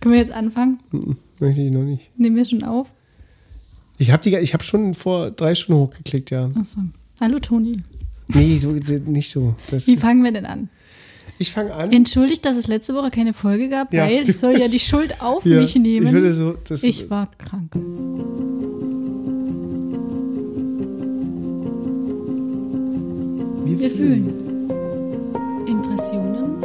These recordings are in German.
Können wir jetzt anfangen? Möchte ich noch nicht. Nehmen wir schon auf? Ich habe hab schon vor drei Stunden hochgeklickt, ja. Achso. Hallo Toni. Nee, so, nicht so. Das, Wie fangen wir denn an? ich fange an. Entschuldigt, dass es letzte Woche keine Folge gab, Ja. weil ich soll ja die Schuld auf Ja, mich nehmen. Ich würde so. Ich war krank. wir, Wir fühlen. Impressionen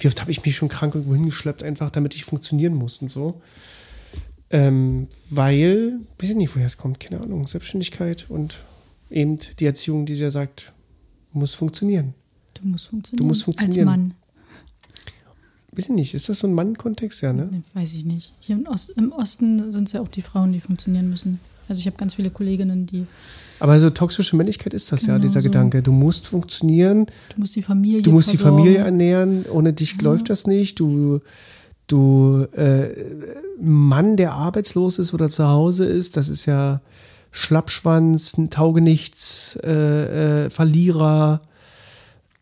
Wie oft habe ich mich schon krank irgendwo hingeschleppt, einfach damit ich funktionieren muss und so. Ähm, weil, weiß ich nicht, woher es kommt, keine Ahnung, Selbstständigkeit und eben die Erziehung, die dir sagt, muss funktionieren. Du musst funktionieren. Du musst funktionieren. Als Mann. Weiß ich nicht, ist das so ein Mann-Kontext, ja, ne? Weiß ich nicht. Hier im, Ost, im Osten sind es ja auch die Frauen, die funktionieren müssen. Also ich habe ganz viele Kolleginnen, die, Aber so toxische Männlichkeit ist das ja, Genau dieser so. Gedanke. Du musst funktionieren, du musst die Familie du musst die versorgen. Familie ernähren, ohne dich läuft das nicht. Du, du äh, Mann, der arbeitslos ist oder zu Hause ist, das ist ja Schlappschwanz, Taugenichts, äh, äh, Verlierer,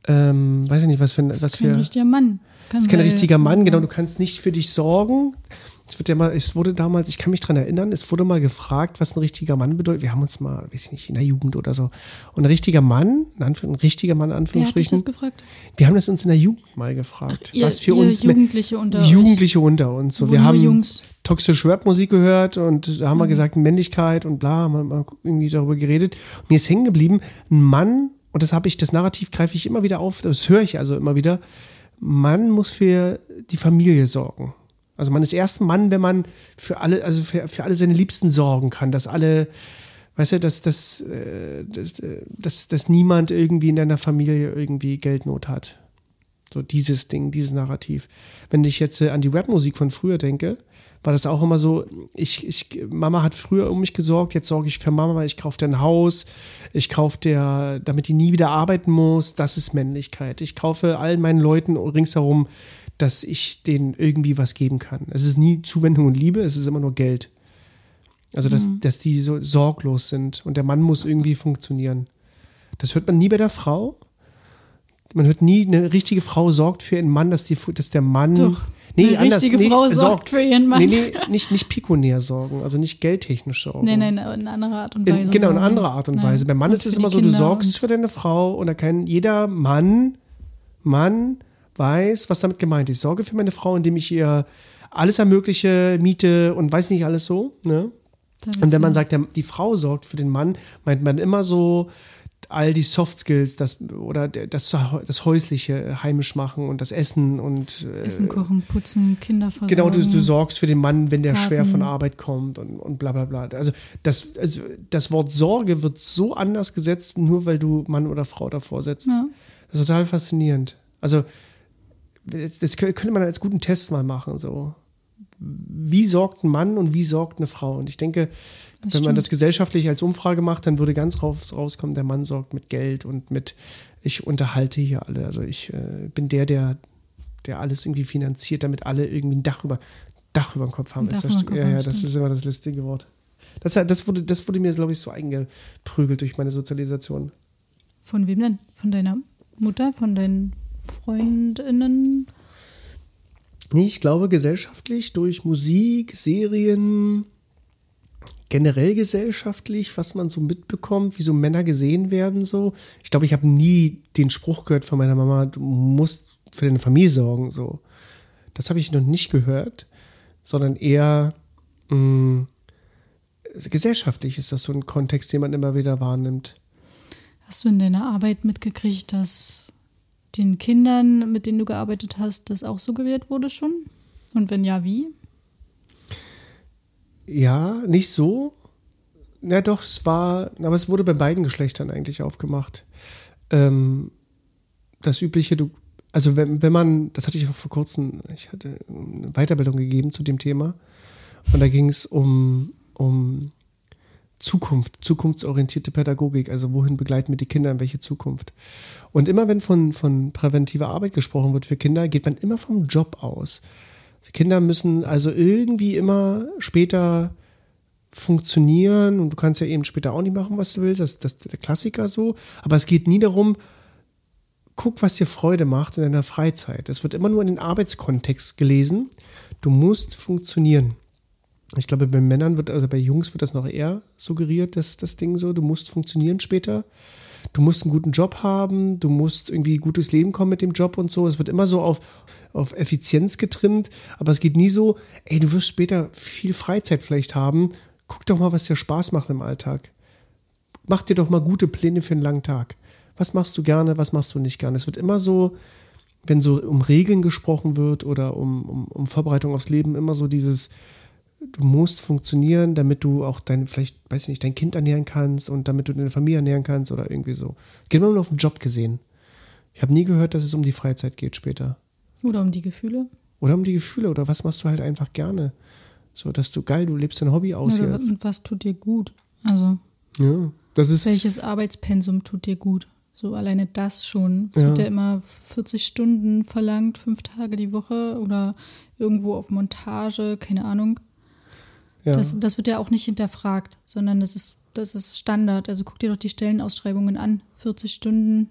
ähm, weiß ich nicht, was für ein, Das was ist kein für. richtiger Mann. Kann Das ist kein richtiger Mann, genau. Du kannst nicht für dich sorgen. Es wird ja mal, es wurde damals, ich kann mich dran erinnern, es wurde mal gefragt, was ein richtiger Mann bedeutet. Wir haben uns mal, weiß ich nicht, in der Jugend oder so. Und ein richtiger Mann, ein richtiger Mann, in Wer hat Anführungsstrichen. das gefragt? Wir haben das uns in der Jugend mal gefragt, Ihr, was für uns Jugendliche unter. Jugendliche unter uns. So, wir haben Jungs. toxische Rap-Musik gehört und da haben wir Mhm. gesagt Männlichkeit und bla, haben wir mal irgendwie darüber geredet. Mir ist hängen geblieben, ein Mann, und das habe ich, das Narrativ greife ich immer wieder auf, das höre ich also immer wieder, Mann muss für die Familie sorgen. Also man ist erst ein Mann, wenn man für alle, also für, für alle seine Liebsten sorgen kann, dass alle, weißt du, dass, dass, äh, dass, äh, dass, dass niemand irgendwie in deiner Familie irgendwie Geldnot hat. So dieses Ding, dieses Narrativ. Wenn ich jetzt äh, an die Rapmusik von früher denke, war das auch immer so, ich, ich, Mama hat früher um mich gesorgt, jetzt sorge ich für Mama, ich kaufe dir ein Haus, ich kaufe dir, damit die nie wieder arbeiten muss, das ist Männlichkeit. Ich kaufe allen meinen Leuten ringsherum, dass ich denen irgendwie was geben kann. Es ist nie Zuwendung und Liebe, es ist immer nur Geld. Also, dass, dass die so sorglos sind und der Mann muss irgendwie funktionieren. Das hört man nie bei der Frau. Man hört nie, eine richtige Frau sorgt für ihren Mann, dass, die, dass der Mann. Doch. Nee, Eine anders. richtige nee, Frau sorgt für ihren Mann. Nee, nee, nicht, nicht pikonär sorgen, also nicht geldtechnisch sorgen. Nee, nee, in einer anderen Art und In, Weise. genau, in sorgen. anderer Art und Ja. Weise. Beim Mann Und ist es immer so, du Kinder sorgst und- für deine Frau und da kann jeder Mann, Mann weiß, was damit gemeint ist. Ich sorge für meine Frau, indem ich ihr alles ermögliche, miete und weiß nicht alles so. Ne? Und wenn man sagt, der, die Frau sorgt für den Mann, meint man immer so all die Soft Skills, das oder der- das, das häusliche heimisch machen und das Essen und äh, Essen, kochen, putzen, Kinder versorgen. Genau, du, du sorgst für den Mann, wenn der Garten. schwer von Arbeit kommt und, und bla bla bla. Also das, also das Wort Sorge wird so anders gesetzt, nur weil du Mann oder Frau davor setzt. Ja. Das ist total faszinierend. Also das, das kö- könnte man als guten Test mal machen. So. Wie sorgt ein Mann und wie sorgt eine Frau? Und ich denke, Das wenn man stimmt. das gesellschaftlich als Umfrage macht, dann würde ganz raus, rauskommen, der Mann sorgt mit Geld und mit, ich unterhalte hier alle. Also ich äh, bin der, der, der alles irgendwie finanziert, damit alle irgendwie ein Dach über, Dach über dem Kopf haben. Das, Kopf ja, ja, das stimmt. ist immer das lustige Wort. Das, das, wurde, das wurde mir, glaube ich, so eingeprügelt durch meine Sozialisation. Von wem denn? Von deiner Mutter? Von deinen Freundinnen? Nee, ich glaube gesellschaftlich durch Musik, Serien, generell gesellschaftlich, was man so mitbekommt, wie so Männer gesehen werden so. Ich glaube, ich habe nie den Spruch gehört von meiner Mama, du musst für deine Familie sorgen so. Das habe ich noch nicht gehört, sondern eher mh, gesellschaftlich ist das so ein Kontext, den man immer wieder wahrnimmt. Hast du in deiner Arbeit mitgekriegt, dass den Kindern, mit denen du gearbeitet hast, das auch suggeriert wurde schon? Und wenn ja, wie? Ja, nicht so. Na doch, es war, aber es wurde bei beiden Geschlechtern eigentlich aufgemacht. Ähm, das übliche, du, also wenn, wenn man, das hatte ich auch vor kurzem, ich hatte eine Weiterbildung gegeben zu dem Thema und da ging es um, um Zukunft, zukunftsorientierte Pädagogik, also wohin begleiten wir die Kinder in welche Zukunft. Und immer wenn von, von präventiver Arbeit gesprochen wird für Kinder, geht man immer vom Job aus. Die Kinder müssen also irgendwie immer später funktionieren und du kannst ja eben später auch nicht machen, was du willst. Das, das ist der Klassiker so. Aber es geht nie darum, guck, was dir Freude macht in deiner Freizeit. Es wird immer nur in den Arbeitskontext gelesen. Du musst funktionieren. Ich glaube, bei Männern wird, also bei Jungs wird das noch eher suggeriert, dass das Ding so, du musst funktionieren später. Du musst einen guten Job haben, du musst irgendwie gutes Leben kommen mit dem Job und so. Es wird immer so auf, auf Effizienz getrimmt, aber es geht nie so, ey, du wirst später viel Freizeit vielleicht haben. Guck doch mal, was dir Spaß macht im Alltag. Mach dir doch mal gute Pläne für einen langen Tag. Was machst du gerne, was machst du nicht gerne? Es wird immer so, wenn so um Regeln gesprochen wird oder um, um, um Vorbereitung aufs Leben, immer so dieses, du musst funktionieren, damit du auch dein, vielleicht, weiß ich nicht, dein Kind ernähren kannst und damit du deine Familie ernähren kannst oder irgendwie so. Geht immer nur auf den Job gesehen. Ich habe nie gehört, dass es um die Freizeit geht später. Oder um die Gefühle. Oder um die Gefühle oder was machst du halt einfach gerne. So, dass du geil, du lebst dein Hobby aus. Oder jetzt. was tut dir gut? Also. Ja, das ist. Welches Arbeitspensum tut dir gut? So alleine das schon. Es ja. wird ja immer 40 Stunden verlangt, fünf Tage die Woche oder irgendwo auf Montage, keine Ahnung. Ja. Das, das wird ja auch nicht hinterfragt, sondern das ist, das ist Standard. Also guck dir doch die Stellenausschreibungen an. 40 Stunden.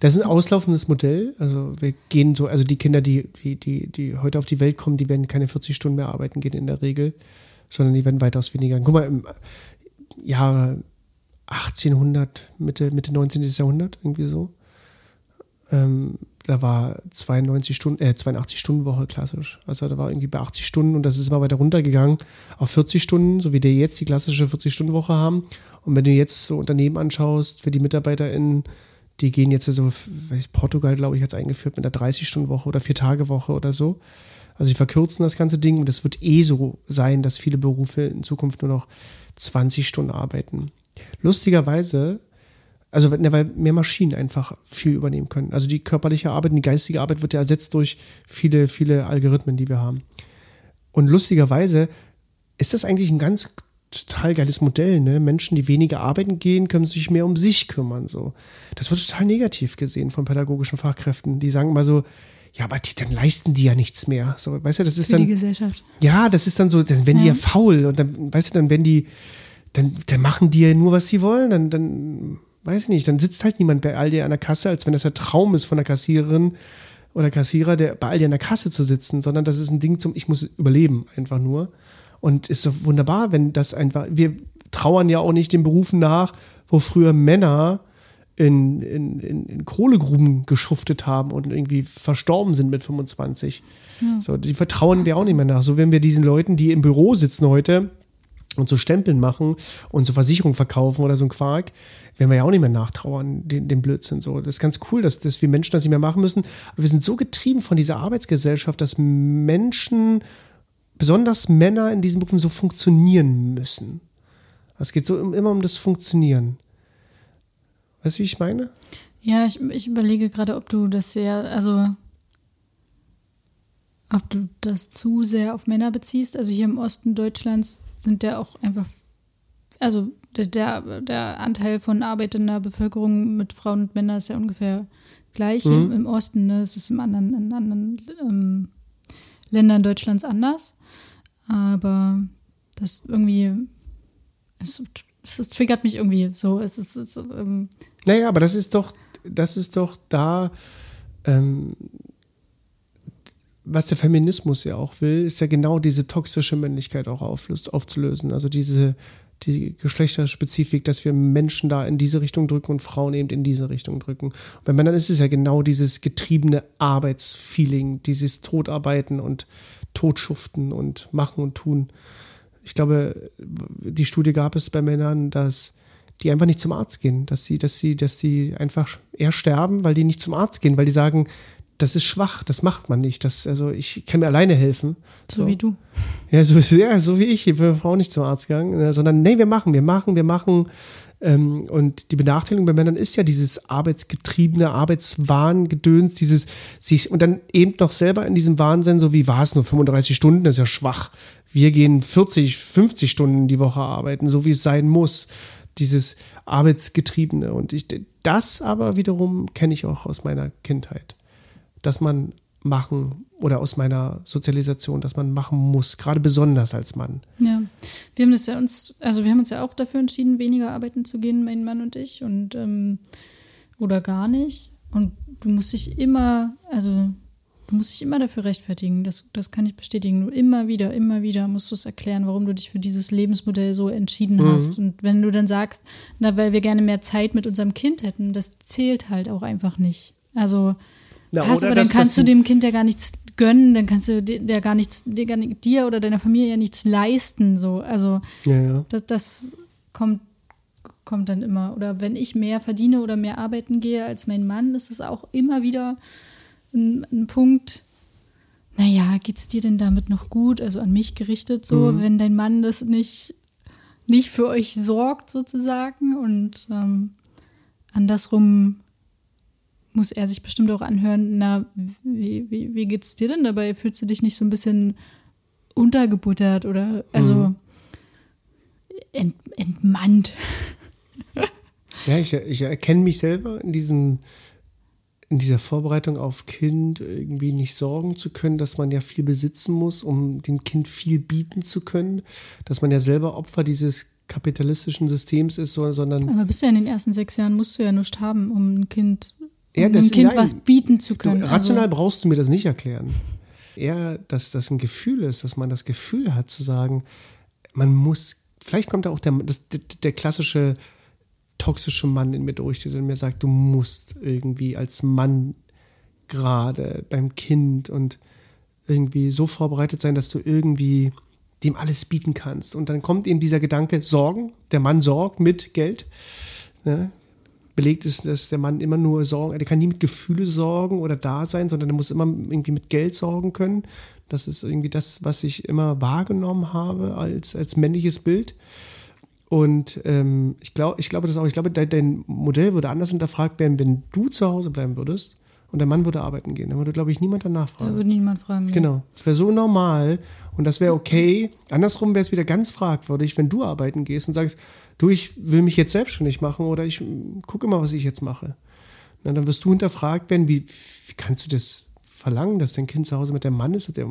Das ist ein auslaufendes Modell. Also wir gehen so, also die Kinder, die, die, die, die heute auf die Welt kommen, die werden keine 40 Stunden mehr arbeiten gehen in der Regel, sondern die werden weitaus weniger. Guck mal, im Jahre 1800, Mitte, Mitte 19. Jahrhundert, irgendwie so. Ähm, da war 92 Stunden, äh, 82 Stunden Woche klassisch. Also da war irgendwie bei 80 Stunden und das ist immer weiter runtergegangen auf 40 Stunden, so wie wir jetzt die klassische 40-Stunden-Woche haben. Und wenn du jetzt so Unternehmen anschaust, für die MitarbeiterInnen, die gehen jetzt so, Portugal, glaube ich, hat es eingeführt mit einer 30-Stunden-Woche oder Vier-Tage-Woche oder so. Also sie verkürzen das ganze Ding und es wird eh so sein, dass viele Berufe in Zukunft nur noch 20 Stunden arbeiten. Lustigerweise also weil mehr Maschinen einfach viel übernehmen können. Also die körperliche Arbeit und die geistige Arbeit wird ja ersetzt durch viele, viele Algorithmen, die wir haben. Und lustigerweise ist das eigentlich ein ganz total geiles Modell. Ne? Menschen, die weniger arbeiten gehen, können sich mehr um sich kümmern. So. Das wird total negativ gesehen von pädagogischen Fachkräften. Die sagen mal so, ja, aber die, dann leisten die ja nichts mehr. So, weißt du, das ist Für dann. die Gesellschaft. Ja, das ist dann so, dann werden ja. die ja faul und dann, weißt du, dann werden die, dann, dann machen die ja nur, was sie wollen, dann, dann weiß ich nicht, dann sitzt halt niemand bei Aldi an der Kasse, als wenn das der Traum ist von der Kassiererin oder Kassierer, der bei Aldi an der Kasse zu sitzen, sondern das ist ein Ding zum, ich muss überleben, einfach nur. Und ist so wunderbar, wenn das einfach, wir trauern ja auch nicht den Berufen nach, wo früher Männer in, in, in, in Kohlegruben geschuftet haben und irgendwie verstorben sind mit 25. Ja. So, die vertrauen wir auch nicht mehr nach. So, wenn wir diesen Leuten, die im Büro sitzen heute, und so Stempeln machen und so Versicherungen verkaufen oder so ein Quark, werden wir ja auch nicht mehr nachtrauern, den, den Blödsinn. So. Das ist ganz cool, dass, dass wir Menschen das nicht mehr machen müssen. Aber wir sind so getrieben von dieser Arbeitsgesellschaft, dass Menschen, besonders Männer in diesen Berufen, so funktionieren müssen. Es geht so immer um das Funktionieren. Weißt du, wie ich meine? Ja, ich, ich überlege gerade, ob du das sehr, also ob du das zu sehr auf Männer beziehst. Also hier im Osten Deutschlands sind ja auch einfach, also der, der Anteil von arbeitender Bevölkerung mit Frauen und Männern ist ja ungefähr gleich mhm. im, im, Osten. Ne? Es ist im anderen, in anderen ähm, Ländern Deutschlands anders. Aber das irgendwie, es, es, triggert mich irgendwie so. Es ist, es, ähm, naja, aber das ist doch, das ist doch da. Ähm, was der Feminismus ja auch will, ist ja genau diese toxische Männlichkeit auch aufzulösen. Also diese die Geschlechterspezifik, dass wir Menschen da in diese Richtung drücken und Frauen eben in diese Richtung drücken. Und bei Männern ist es ja genau dieses getriebene Arbeitsfeeling, dieses Todarbeiten und Totschuften und Machen und Tun. Ich glaube, die Studie gab es bei Männern, dass die einfach nicht zum Arzt gehen, dass sie, dass sie, dass sie einfach eher sterben, weil die nicht zum Arzt gehen, weil die sagen, das ist schwach, das macht man nicht. Das, also ich kann mir alleine helfen. So, so. wie du. Ja so, ja, so wie ich. Ich bin Frau nicht zum Arzt gegangen, äh, sondern nee, wir machen, wir machen, wir machen. Ähm, und die Benachteiligung bei Männern ist ja dieses arbeitsgetriebene, Arbeitswahn-Gedöns, dieses sich und dann eben noch selber in diesem Wahnsinn, so wie war es nur 35 Stunden, das ist ja schwach. Wir gehen 40, 50 Stunden die Woche arbeiten, so wie es sein muss. Dieses Arbeitsgetriebene. Und ich, das aber wiederum kenne ich auch aus meiner Kindheit dass man machen oder aus meiner Sozialisation, dass man machen muss, gerade besonders als Mann. Ja, Wir haben das ja uns, also wir haben uns ja auch dafür entschieden, weniger arbeiten zu gehen, mein Mann und ich, und ähm, oder gar nicht. Und du musst dich immer, also du musst dich immer dafür rechtfertigen. Das, das kann ich bestätigen. Du immer wieder, immer wieder musst du es erklären, warum du dich für dieses Lebensmodell so entschieden Mhm. hast. Und wenn du dann sagst, na, weil wir gerne mehr Zeit mit unserem Kind hätten, das zählt halt auch einfach nicht. Also Na, hast, aber dann dass- kannst dass du dem Kind ja gar nichts gönnen, dann kannst du dir, der gar nichts, dir, gar nicht, dir oder deiner Familie ja nichts leisten. So. Also Ja, ja. das, das kommt, kommt dann immer. Oder wenn ich mehr verdiene oder mehr arbeiten gehe als mein Mann, ist es auch immer wieder ein, ein Punkt. Naja, geht's dir denn damit noch gut? Also an mich gerichtet, so, wenn dein Mann das nicht, nicht für euch sorgt, sozusagen. Und ähm, andersrum muss er sich bestimmt auch anhören, na, wie, wie, wie geht's dir denn dabei? Fühlst du dich nicht so ein bisschen untergebuttert oder also ent, entmannt? Ja, ich, ich erkenne mich selber in diesem, in dieser Vorbereitung auf Kind irgendwie nicht sorgen zu können, dass man ja viel besitzen muss, um dem Kind viel bieten zu können, dass man ja selber Opfer dieses kapitalistischen Systems ist, so- sondern Aber bist du ja in den ersten sechs Jahren, musst du ja nichts haben, um ein Kind, Ja, das- einem Kind nein. was bieten zu Du, können. rational also, brauchst du mir das nicht erklären. Eher, dass das ein Gefühl ist, dass man das Gefühl hat zu sagen, man muss, vielleicht kommt da auch der, das, der, der klassische toxische Mann in mir durch, der dann mir sagt, du musst irgendwie als Mann gerade beim Kind und irgendwie so vorbereitet sein, dass du irgendwie dem alles bieten kannst. Und dann kommt eben dieser Gedanke, Sorgen, der Mann sorgt mit Geld. Ne? Belegt ist, dass der Mann immer nur sorgen, der kann nie mit Gefühle sorgen oder da sein, sondern er muss immer irgendwie mit Geld sorgen können. Das ist irgendwie das, was ich immer wahrgenommen habe als, als männliches Bild. Und ähm, ich glaube, ich glaube das auch, ich glaube, dein, Modell würde anders hinterfragt werden, wenn du zu Hause bleiben würdest und der Mann würde arbeiten gehen. Dann würde, glaube ich, niemand danach fragen. da würde niemand fragen. Genau. Das wäre so normal und das wäre okay. Andersrum wäre es wieder ganz fragwürdig, wenn du arbeiten gehst und sagst, du, ich will mich jetzt selbstständig machen oder ich gucke immer, was ich jetzt mache. Na, dann wirst du hinterfragt werden, wie, wie kannst du das verlangen, dass dein Kind zu Hause mit dem Mann ist? Der,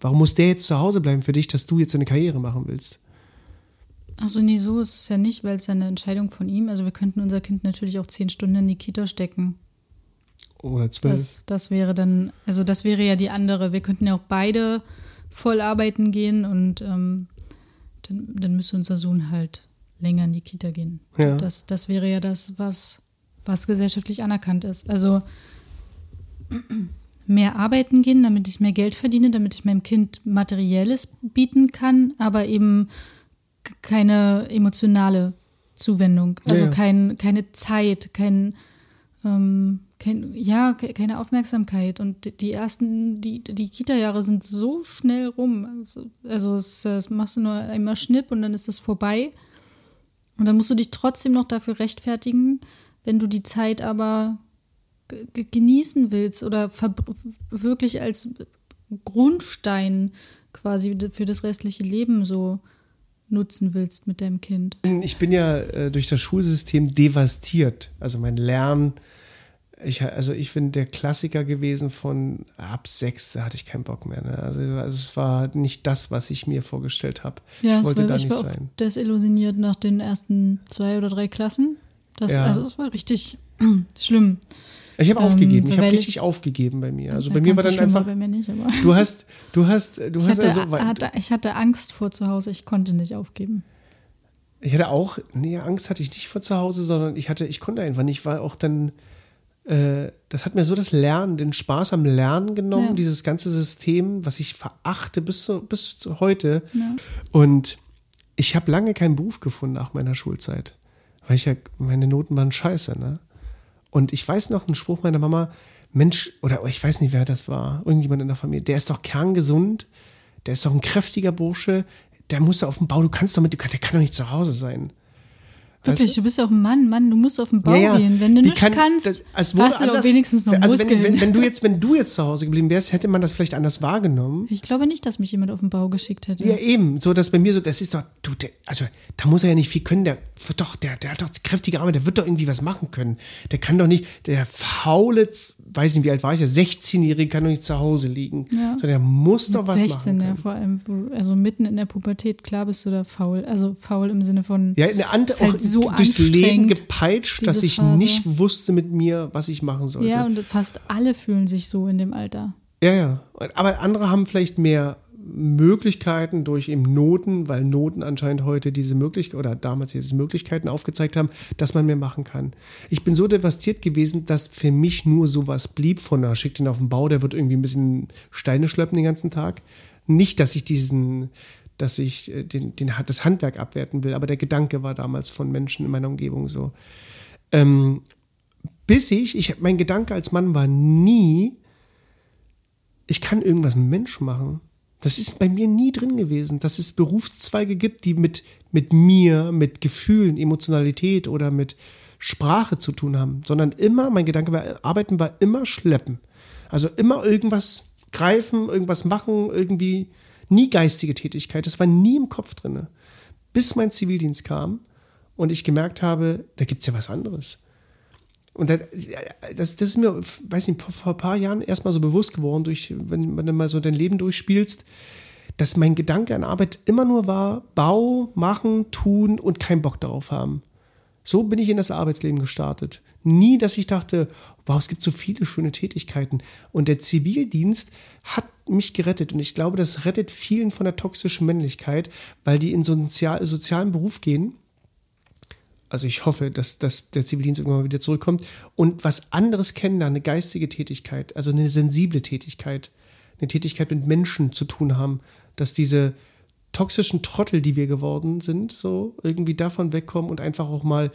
warum muss der jetzt zu Hause bleiben für dich, dass du jetzt eine Karriere machen willst? Achso, nee, so ist es ja nicht, weil es ja eine Entscheidung von ihm. Also wir könnten unser Kind natürlich auch zehn Stunden in die Kita stecken. Oder zwölf. Das, das wäre dann, also das wäre ja die andere. Wir könnten ja auch beide voll arbeiten gehen und ähm, dann, dann müsste unser Sohn halt länger in die Kita gehen. Ja. Das, das wäre ja das, was, was gesellschaftlich anerkannt ist. Also mehr arbeiten gehen, damit ich mehr Geld verdiene, damit ich meinem Kind Materielles bieten kann, aber eben keine emotionale Zuwendung. Also ja. Kein, keine Zeit, kein, ähm, kein, ja, ke- keine Aufmerksamkeit. Und die- ersten, die, die Kita-Jahre sind so schnell rum. Also, also es, das machst du nur einmal Schnipp und dann ist es vorbei. Und dann musst du dich trotzdem noch dafür rechtfertigen, wenn du die Zeit aber ge- ge- genießen willst oder wirklich als Grundstein quasi für das restliche Leben so nutzen willst mit deinem Kind. Ich bin ja äh, durch das Schulsystem devastiert. Also mein Lernen, ich, also ich bin der Klassiker gewesen von ab sechs, da hatte ich keinen Bock mehr. Ne? Also, also es war nicht das, was ich mir vorgestellt habe. Ja, ich wollte war, da ich nicht war sein. desillusioniert nach den ersten zwei oder drei Klassen. Das, Ja. Also es war richtig schlimm. Ich habe Ähm, aufgegeben. Ich habe weil ich- richtig aufgegeben bei mir. Also bei mir war dann so einfach. Bei mir nicht, aber Du hast, du hast, du ich, hast hatte, also. hatte, ich hatte Angst vor zu Hause. Ich konnte nicht aufgeben. Ich hatte auch, nee, Angst hatte ich nicht vor zu Hause, sondern ich hatte, ich konnte einfach nicht, ich war auch dann, äh, das hat mir so das Lernen, den Spaß am Lernen genommen, Ja. dieses ganze System, was ich verachte bis, zu, bis zu heute. Ja. Und ich habe lange keinen Beruf gefunden nach meiner Schulzeit, weil ich ja, meine Noten waren scheiße, ne? Und ich weiß noch einen Spruch meiner Mama, Mensch, oder ich weiß nicht, wer das war, irgendjemand in der Familie, der ist doch kerngesund, der ist doch ein kräftiger Bursche, der muss doch auf dem Bau, du kannst doch mit, der kann doch nicht zu Hause sein. Wirklich, Weißt du? du bist ja auch ein Mann, Mann, du musst auf den Bau Ja, ja. gehen. Wenn du Wie nicht kann- kannst, das- hast du doch anders- wenigstens noch also wenn, Muskeln. wenn, wenn du jetzt, wenn du jetzt zu Hause geblieben wärst, hätte man das vielleicht anders wahrgenommen. ich glaube nicht, dass mich jemand auf den Bau geschickt hätte. Ja, eben. So, dass bei mir so, das ist doch, du, der, also, da muss er ja nicht viel können. Der doch, der, der hat doch kräftige Arme, der wird doch irgendwie was machen können. Der kann doch nicht, der faule, weiß nicht, wie alt war ich, der 16-Jährige kann doch nicht zu Hause liegen. Ja. So, der muss doch Mit was 16, machen. ja, Können. vor allem, also mitten in der Pubertät, klar bist du da faul. Also faul im Sinne von, Ja, eine ist halt so durchs Leben gepeitscht, dass ich Phase. nicht wusste mit mir, was ich machen sollte. ja, und fast alle fühlen sich so in dem Alter. Ja, ja. Aber andere haben vielleicht mehr Möglichkeiten durch eben Noten, weil Noten anscheinend heute diese Möglichkeit oder damals diese Möglichkeiten aufgezeigt haben, dass man mehr machen kann. Ich bin so devastiert gewesen, dass für mich nur sowas blieb von, na, schickt ihn auf den Bau, der wird irgendwie ein bisschen Steine schleppen den ganzen Tag. Nicht, dass ich diesen, dass ich äh, den, den, das Handwerk abwerten will, aber der Gedanke war damals von Menschen in meiner Umgebung so. Ähm, bis ich, ich, mein Gedanke als Mann war nie, ich kann irgendwas mit Menschen machen. Das ist bei mir nie drin gewesen, dass es Berufszweige gibt, die mit, mit mir, mit Gefühlen, Emotionalität oder mit Sprache zu tun haben, sondern immer, mein Gedanke war, Arbeiten war immer Schleppen. Also immer irgendwas greifen, irgendwas machen, irgendwie nie geistige Tätigkeit. Das war nie im Kopf drin. Bis mein Zivildienst kam und ich gemerkt habe, da gibt es ja was anderes. Und das, das, das ist mir, weiß nicht, vor ein paar Jahren erstmal so bewusst geworden, durch, wenn, wenn du mal so dein Leben durchspielst, dass mein Gedanke an Arbeit immer nur war, Bau, machen, tun und keinen Bock darauf haben. So bin ich in das Arbeitsleben gestartet. Nie, dass ich dachte, wow, es gibt so viele schöne Tätigkeiten. Und der Zivildienst hat mich gerettet. Und ich glaube, das rettet vielen von der toxischen Männlichkeit, weil die in so einen sozial, sozialen Beruf gehen, also ich hoffe, dass, dass der Zivildienst irgendwann mal wieder zurückkommt und was anderes kennenlernen, eine geistige Tätigkeit, also eine sensible Tätigkeit, eine Tätigkeit mit Menschen zu tun haben, dass diese toxischen Trottel, die wir geworden sind, so irgendwie davon wegkommen und einfach auch mal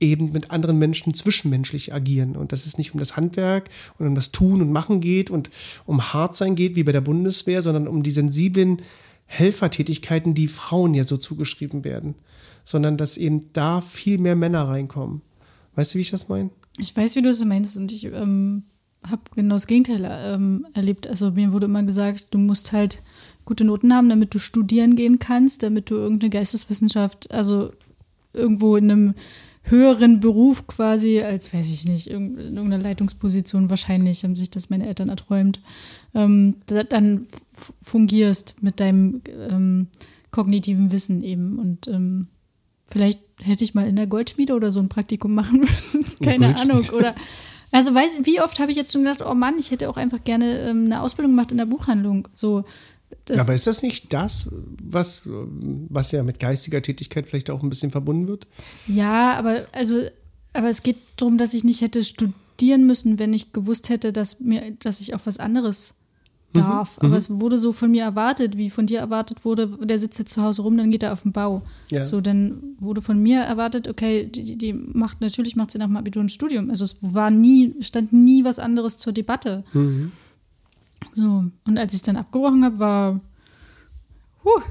eben mit anderen Menschen zwischenmenschlich agieren und dass es nicht um das Handwerk und um das Tun und Machen geht und um hart sein geht, wie bei der Bundeswehr, sondern um die sensiblen Helfertätigkeiten, die Frauen ja so zugeschrieben werden, sondern dass eben da viel mehr Männer reinkommen. Weißt du, wie ich das meine? Ich weiß, wie du es meinst und ich ähm, habe genau das Gegenteil ähm, erlebt. Also mir wurde immer gesagt, du musst halt gute Noten haben, damit du studieren gehen kannst, damit du irgendeine Geisteswissenschaft, also irgendwo in einem höheren Beruf quasi, als weiß ich nicht, in irgendeiner Leitungsposition wahrscheinlich, haben sich das meine Eltern erträumt, ähm, da, dann fungierst mit deinem ähm, kognitiven Wissen eben und ähm, vielleicht hätte ich mal in der Goldschmiede oder so ein Praktikum machen müssen. Keine Ahnung. Oder also weiß, wie oft habe ich jetzt schon gedacht, oh Mann, ich hätte auch einfach gerne ähm, eine Ausbildung gemacht in der Buchhandlung. So. Ja, aber ist das nicht das, was, was ja mit geistiger Tätigkeit vielleicht auch ein bisschen verbunden wird? Ja, aber also, aber es geht darum, dass ich nicht hätte studieren müssen, wenn ich gewusst hätte, dass mir, dass ich auch was anderes darf. Mhm, aber es wurde so von mir erwartet, wie von dir erwartet wurde, der sitzt jetzt zu Hause rum, dann geht er auf den Bau. Ja. So, dann wurde von mir erwartet, okay, die, die macht, natürlich macht sie nach dem Abitur ein Studium. Also es war nie, stand nie was anderes zur Debatte. Mhm. So, und als ich es dann abgebrochen habe, war. Huh.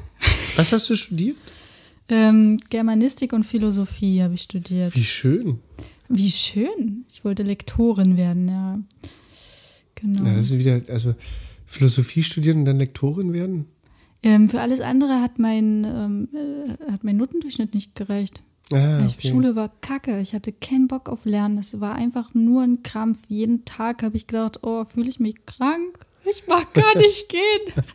Was hast du studiert? Ähm, Germanistik und Philosophie habe ich studiert. Wie schön. Wie schön. Ich wollte Lektorin werden, ja. Genau. Ja, das ist wieder, also Philosophie studieren und dann Lektorin werden? Ähm, für alles andere hat mein, ähm, äh, hat mein Notendurchschnitt nicht gereicht. Ah, okay. Die Schule war kacke. Ich hatte keinen Bock auf Lernen. Es war einfach nur ein Krampf. Jeden Tag habe ich gedacht, oh, fühle ich mich krank? Ich mag gar nicht gehen.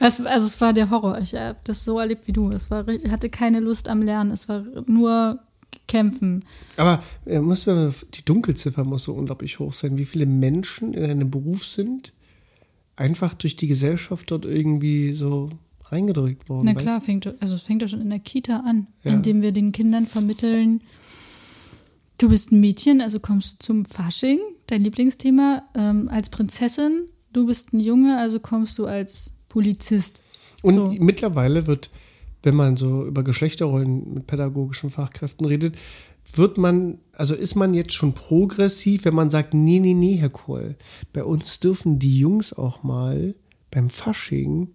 Das, also es war der Horror. Ich habe das so erlebt wie du. Es war, ich hatte keine Lust am Lernen. Es war nur kämpfen. Aber äh, muss man, die Dunkelziffer muss so unglaublich hoch sein, wie viele Menschen in einem Beruf sind, einfach durch die Gesellschaft dort irgendwie so reingedrückt worden. Na klar, fängt, also es fängt ja schon in der Kita an, ja. indem wir den Kindern vermitteln, du bist ein Mädchen, also kommst du zum Fasching, dein Lieblingsthema, ähm, als Prinzessin, du bist ein Junge, also kommst du als Polizist. Und so. mittlerweile wird, wenn man so über Geschlechterrollen mit pädagogischen Fachkräften redet, wird man, also ist man jetzt schon progressiv, wenn man sagt, nee, nee, nee, Herr Kohl, bei uns dürfen die Jungs auch mal beim Fasching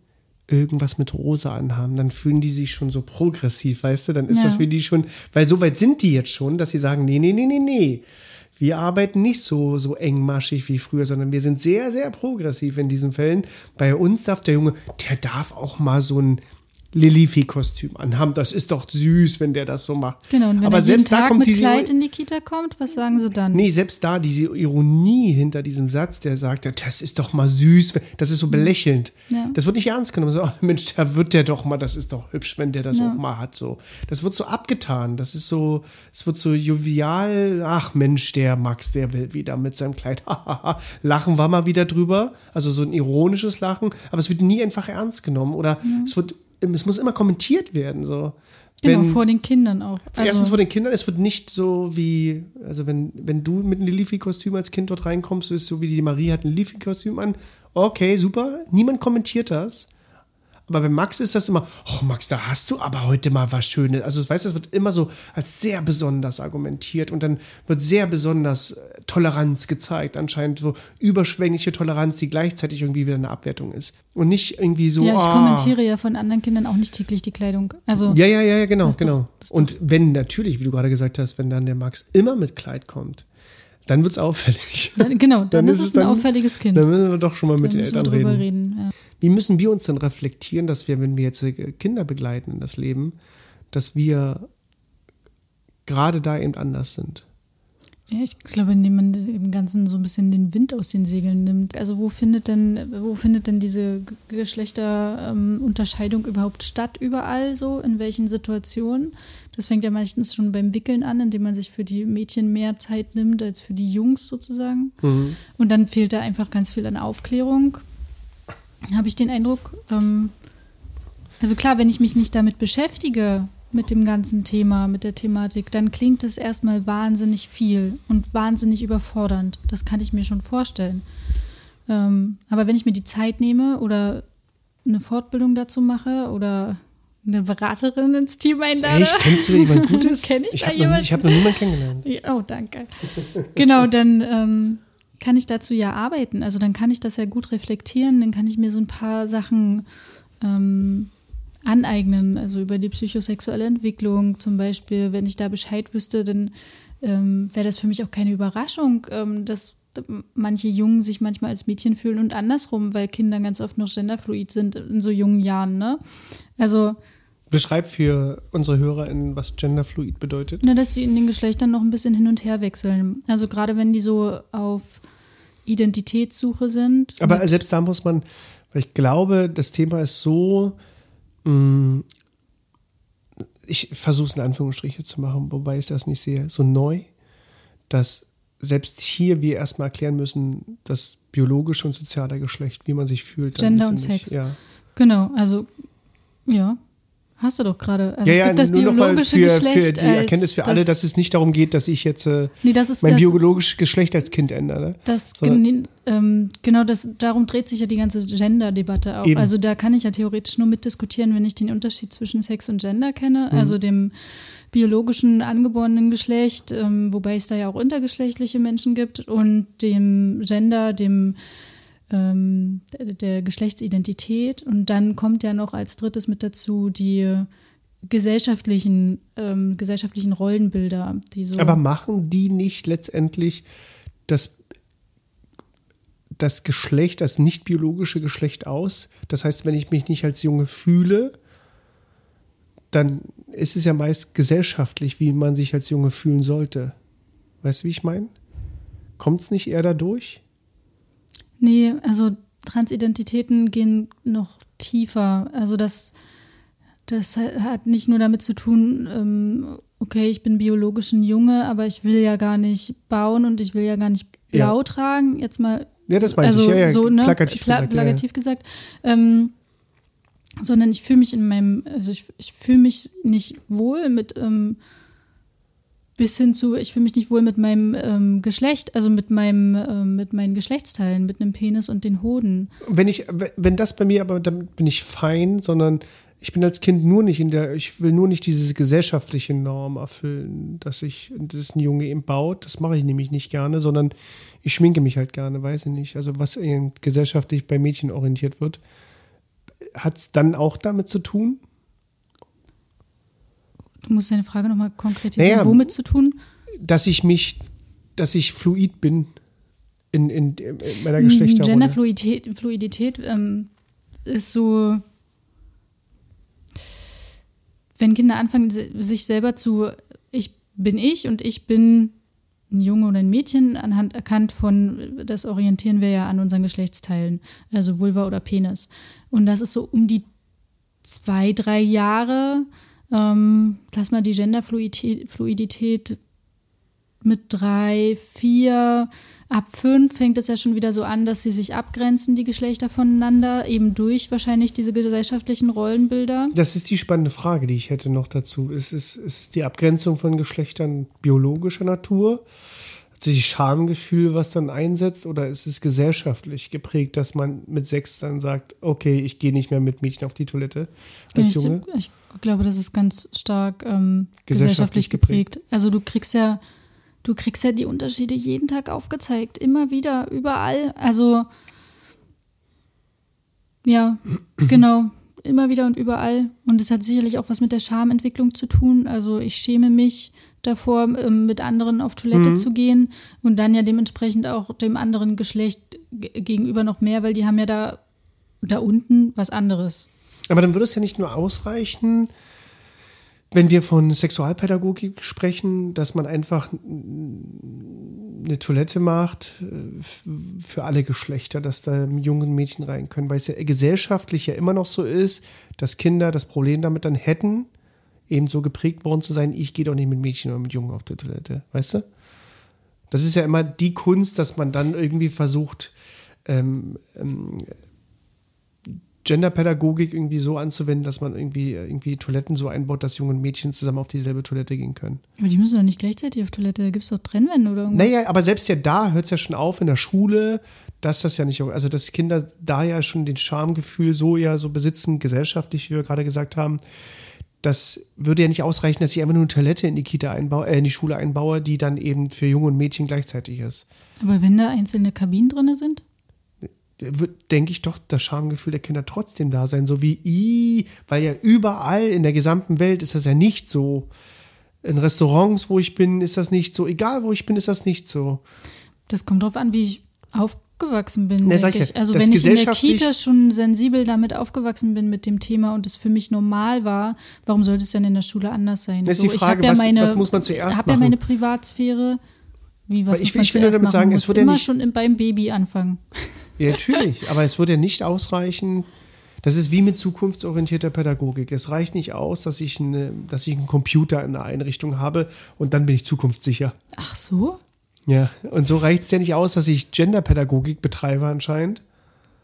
irgendwas mit Rosa anhaben, dann fühlen die sich schon so progressiv, weißt du? Dann ist Ja. das für die schon, weil so weit sind die jetzt schon, dass sie sagen, nee, nee, nee, nee, nee. Wir arbeiten nicht so, so engmaschig wie früher, sondern wir sind sehr, sehr progressiv in diesen Fällen. Bei uns darf der Junge, der darf auch mal so ein Lilifi-Kostüm anhaben. Das ist doch süß, wenn der das so macht. Genau, und wenn Aber er selbst da Tag kommt mit diese Kleid in die Kita kommt, was sagen sie dann? Nee, selbst da, diese Ironie hinter diesem Satz, der sagt, ja, das ist doch mal süß, das ist so belächelnd. Ja. Das wird nicht ernst genommen. So, ach, Mensch, da wird der doch mal, das ist doch hübsch, wenn der das Ja. auch mal hat. So. Das wird so abgetan. Das ist so, es wird so jovial. Ach Mensch, der Max, der will wieder mit seinem Kleid. Lachen war mal wieder drüber. Also so ein ironisches Lachen. Aber es wird nie einfach ernst genommen. Oder es wird, es muss immer kommentiert werden. So. genau, Wenn- vor den Kindern auch. Erstens Also, vor den Kindern, es wird nicht so wie, also wenn, wenn du mit einem Lilifi-Kostüm als Kind dort reinkommst, ist so wie die Marie hat ein Lilifi-Kostüm an. Okay, super. Niemand kommentiert das. Aber bei Max ist das immer, oh Max, da hast du aber heute mal was Schönes. Also, weißt du, das wird immer so als sehr besonders argumentiert und dann wird sehr besonders äh, Toleranz gezeigt. Anscheinend so überschwängliche Toleranz, die gleichzeitig irgendwie wieder eine Abwertung ist. Und nicht irgendwie so, ja, ich ah, kommentiere ja von anderen Kindern auch nicht täglich die Kleidung. Also, ja, ja, ja, ja, genau, genau. ist Und wenn natürlich, wie du gerade gesagt hast, wenn dann der Max immer mit Kleid kommt, dann wird es auffällig. dann, genau, dann, Dann ist es es ein dann- auffälliges Kind. Dann müssen wir doch schon mal mit Dann den Eltern reden. reden. Ja. Wie müssen wir uns denn reflektieren, dass wir, wenn wir jetzt äh, Kinder begleiten in das Leben, dass wir gerade da eben anders sind? Ja, ich glaube, indem man dem Ganzen so ein bisschen den Wind aus den Segeln nimmt. Also wo findet denn, wo findet denn diese Geschlechterunterscheidung überhaupt statt überall so? In welchen Situationen? Das fängt ja meistens schon beim Wickeln an, indem man sich für die Mädchen mehr Zeit nimmt als für die Jungs sozusagen. Und dann fehlt da einfach ganz viel an Aufklärung. Habe ich den Eindruck. Ähm, also klar, wenn ich mich nicht damit beschäftige, mit dem ganzen Thema, mit der Thematik, dann klingt es erstmal wahnsinnig viel und wahnsinnig überfordernd. Das kann ich mir schon vorstellen. Ähm, aber wenn ich mir die Zeit nehme oder eine Fortbildung dazu mache oder eine Beraterin ins Team einlade. Echt? Kennst du da jemand Gutes? Kenn ich da habe noch, ich hab noch niemanden kennengelernt. Oh, danke. genau, dann ähm, kann ich dazu ja arbeiten. Also dann kann ich das ja gut reflektieren, dann kann ich mir so ein paar Sachen ähm, aneignen, also über die psychosexuelle Entwicklung zum Beispiel. Wenn ich da Bescheid wüsste, dann ähm, wäre das für mich auch keine Überraschung, ähm, dass manche Jungen sich manchmal als Mädchen fühlen und andersrum, weil Kinder ganz oft noch genderfluid sind in so jungen Jahren. Ne? Also Beschreib für unsere HörerInnen, was Genderfluid bedeutet. Na, dass sie in den Geschlechtern noch ein bisschen hin und her wechseln. Also gerade wenn die so auf Identitätssuche sind. Aber selbst da muss man, weil ich glaube, das Thema ist so, mh, ich versuche es in Anführungsstriche zu machen, wobei ich das nicht sehe, so neu, dass selbst hier wir erstmal erklären müssen, das biologische und soziale Geschlecht, wie man sich fühlt. Gender und. Sex. Ja. Genau, also ja, hast du doch gerade. Also ja, es ja, gibt das biologische für, Geschlecht. für die Erkenntnis für alle, dass es nicht darum geht, dass ich jetzt äh, nee, ist mein biologisches Geschlecht als Kind ändere. das So. gen- ähm, genau das darum dreht sich ja die ganze Gender-Debatte auch. Eben. Also da kann ich ja theoretisch nur mitdiskutieren, wenn ich den Unterschied zwischen Sex und Gender kenne, Mhm. also dem biologischen angeborenen Geschlecht, ähm, wobei es da ja auch untergeschlechtliche Menschen gibt und dem Gender, dem ähm, der- Geschlechtsidentität. Und dann kommt ja noch als drittes mit dazu die gesellschaftlichen, ähm, gesellschaftlichen Rollenbilder, die so. Aber machen die nicht letztendlich das, das Geschlecht, das nicht biologische Geschlecht aus? Das heißt, wenn ich mich nicht als Junge fühle, dann ist es ja meist gesellschaftlich, wie man sich als Junge fühlen sollte. Weißt du, wie ich meine? Kommt es nicht eher dadurch? Nee, also Transidentitäten gehen noch tiefer. Also das, das hat nicht nur damit zu tun, ähm, okay, ich bin biologisch ein Junge, aber ich will ja gar nicht bauen und ich will ja gar nicht blau Ja. tragen. Jetzt mal Ja, das meinte also ich. Ja, ja, so, ne? plakativ Pla gesagt. Ja, ja. plakativ gesagt. Ähm, sondern ich fühle mich in meinem, also ich, ich fühle mich nicht wohl mit ähm, bis hin zu, ich fühle mich nicht wohl mit meinem ähm, Geschlecht, also mit meinem, ähm, mit meinen Geschlechtsteilen, mit einem Penis und den Hoden. Wenn ich, wenn das bei mir, aber damit bin ich fein, sondern ich bin als Kind nur nicht in der, ich will nur nicht diese gesellschaftliche Norm erfüllen, dass ich, dass ein Junge eben baut. Das mache ich nämlich nicht gerne, sondern ich schminke mich halt gerne, weiß ich nicht. Also was gesellschaftlich bei Mädchen orientiert wird. hat es dann auch damit zu tun? Du musst deine Frage nochmal konkretisieren. Naja, Womit zu tun? Dass ich mich, dass ich fluid bin in, in, in meiner Geschlechterrolle. Genderfluidität Fluidität, ähm, ist so, wenn Kinder anfangen, sich selber zu, ich bin ich und ich bin ein Junge oder ein Mädchen anhand erkannt von, das orientieren wir ja an unseren Geschlechtsteilen, also Vulva oder Penis. Und das ist so um die zwei, drei Jahre. Ähm, lass mal die Genderfluidität Fluidität mit drei, vier, ab fünf fängt es ja schon wieder so an, dass sie sich abgrenzen, die Geschlechter voneinander, eben durch wahrscheinlich diese gesellschaftlichen Rollenbilder. Das ist die spannende Frage, die ich hätte noch dazu. Ist es ist die Abgrenzung von Geschlechtern biologischer Natur? Sich Schamgefühl, was dann einsetzt, oder ist es gesellschaftlich geprägt, dass man mit sechs dann sagt, okay, ich gehe nicht mehr mit Mädchen auf die Toilette als ich, Junge? ich glaube, das ist ganz stark ähm, gesellschaftlich geprägt. Also du kriegst ja du kriegst ja die Unterschiede jeden Tag aufgezeigt, immer wieder, überall. Also ja, genau, immer wieder und überall. Und es hat sicherlich auch was mit der Schamentwicklung zu tun. Also ich schäme mich davor, ähm, mit anderen auf Toilette mhm. zu gehen und dann ja dementsprechend auch dem anderen Geschlecht gegenüber noch mehr, weil die haben ja da, da unten was anderes. Aber dann würde es ja nicht nur ausreichen, wenn wir von Sexualpädagogik sprechen, dass man einfach eine Toilette macht äh, für alle Geschlechter, dass da jungen Mädchen rein können, weil es ja gesellschaftlich ja immer noch so ist, dass Kinder das Problem damit dann hätten, eben so geprägt worden zu sein, ich gehe doch nicht mit Mädchen oder mit Jungen auf die Toilette, weißt du? Das ist ja immer die Kunst, dass man dann irgendwie versucht, ähm, ähm, Genderpädagogik irgendwie so anzuwenden, dass man irgendwie, irgendwie Toiletten so einbaut, dass junge Mädchen zusammen auf dieselbe Toilette gehen können. Aber die müssen doch nicht gleichzeitig auf Toilette, da gibt es doch Trennwände oder irgendwas. Naja, aber selbst ja da hört es ja schon auf in der Schule, dass das ja nicht, also dass Kinder da ja schon den Schamgefühl so ja so besitzen, gesellschaftlich, wie wir gerade gesagt haben, das würde ja nicht ausreichen, dass ich einfach nur eine Toilette in die Kita einbaue, äh, in die Schule einbaue, die dann eben für Junge und Mädchen gleichzeitig ist. Aber wenn da einzelne Kabinen drin sind? Wird, denke ich, doch das Schamgefühl der Kinder trotzdem da sein. So wie, i, weil ja überall in der gesamten Welt ist das ja nicht so. In Restaurants, wo ich bin, ist das nicht so. Egal, wo ich bin, ist das nicht so. Das kommt drauf an, wie ich aufgewachsen bin. Ne, ich. Also wenn ich in der Kita schon sensibel damit aufgewachsen bin mit dem Thema und es für mich normal war, warum sollte es denn in der Schule anders sein? Das ist so, die Frage, ja was, meine, was muss man zuerst machen? Ich habe ja meine Privatsphäre. Wie, was ich, ich will nur damit sagen, es wurde ja immer nicht, schon beim Baby anfangen. Ja, natürlich, aber es würde ja nicht ausreichen. Das ist wie mit zukunftsorientierter Pädagogik. Es reicht nicht aus, dass ich, eine, dass ich einen Computer in einer Einrichtung habe und dann bin ich zukunftssicher. Ach so? Ja, und so reicht es ja nicht aus, dass ich Genderpädagogik betreibe anscheinend.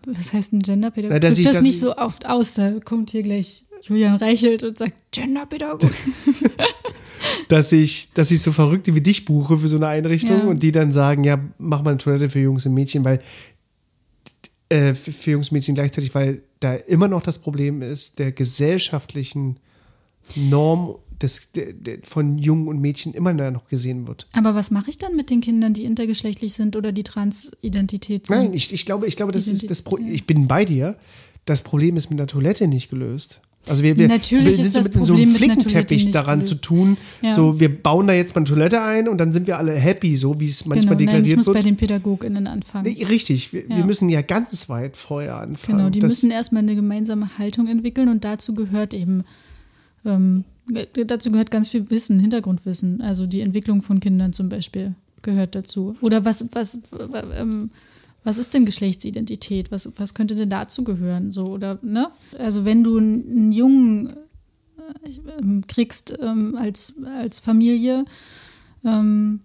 Was heißt ein Genderpädagogik? Ja, ich, das nicht so oft aus, da kommt hier gleich Julian Reichelt und sagt Genderpädagogik. dass ich, dass ich so Verrückte wie dich buche für so eine Einrichtung ja. und die dann sagen, ja, mach mal eine Toilette für Jungs und Mädchen, weil äh, Mädchen gleichzeitig, weil da immer noch das Problem ist, der gesellschaftlichen Norm der von Jungen und Mädchen immer noch gesehen wird. Aber was mache ich dann mit den Kindern, die intergeschlechtlich sind oder die Transidentität sind? Nein, ich, ich glaube, ich glaube, das ist das Pro ich bin bei dir. Das Problem ist mit der Toilette nicht gelöst. Also wir, wir, Natürlich wir sind ist das so mit Problem so einem Flickenteppich daran gelöst. zu tun. Ja. So, wir bauen da jetzt mal eine Toilette ein und dann sind wir alle happy, so wie es manchmal genau, deklariert nein, muss wird. bei den PädagogInnen anfangen. Nee, richtig, wir, Ja. wir müssen ja ganz weit vorher anfangen. Genau, die Das- müssen erstmal eine gemeinsame Haltung entwickeln und dazu gehört eben, ähm, dazu gehört ganz viel Wissen, Hintergrundwissen. Also die Entwicklung von Kindern zum Beispiel gehört dazu. Oder was, was, ähm, was ist denn Geschlechtsidentität? Was, was könnte denn dazu gehören? So, oder, ne? Also wenn du einen, Jungen äh, ähm, kriegst ähm, als, als Familie, ähm,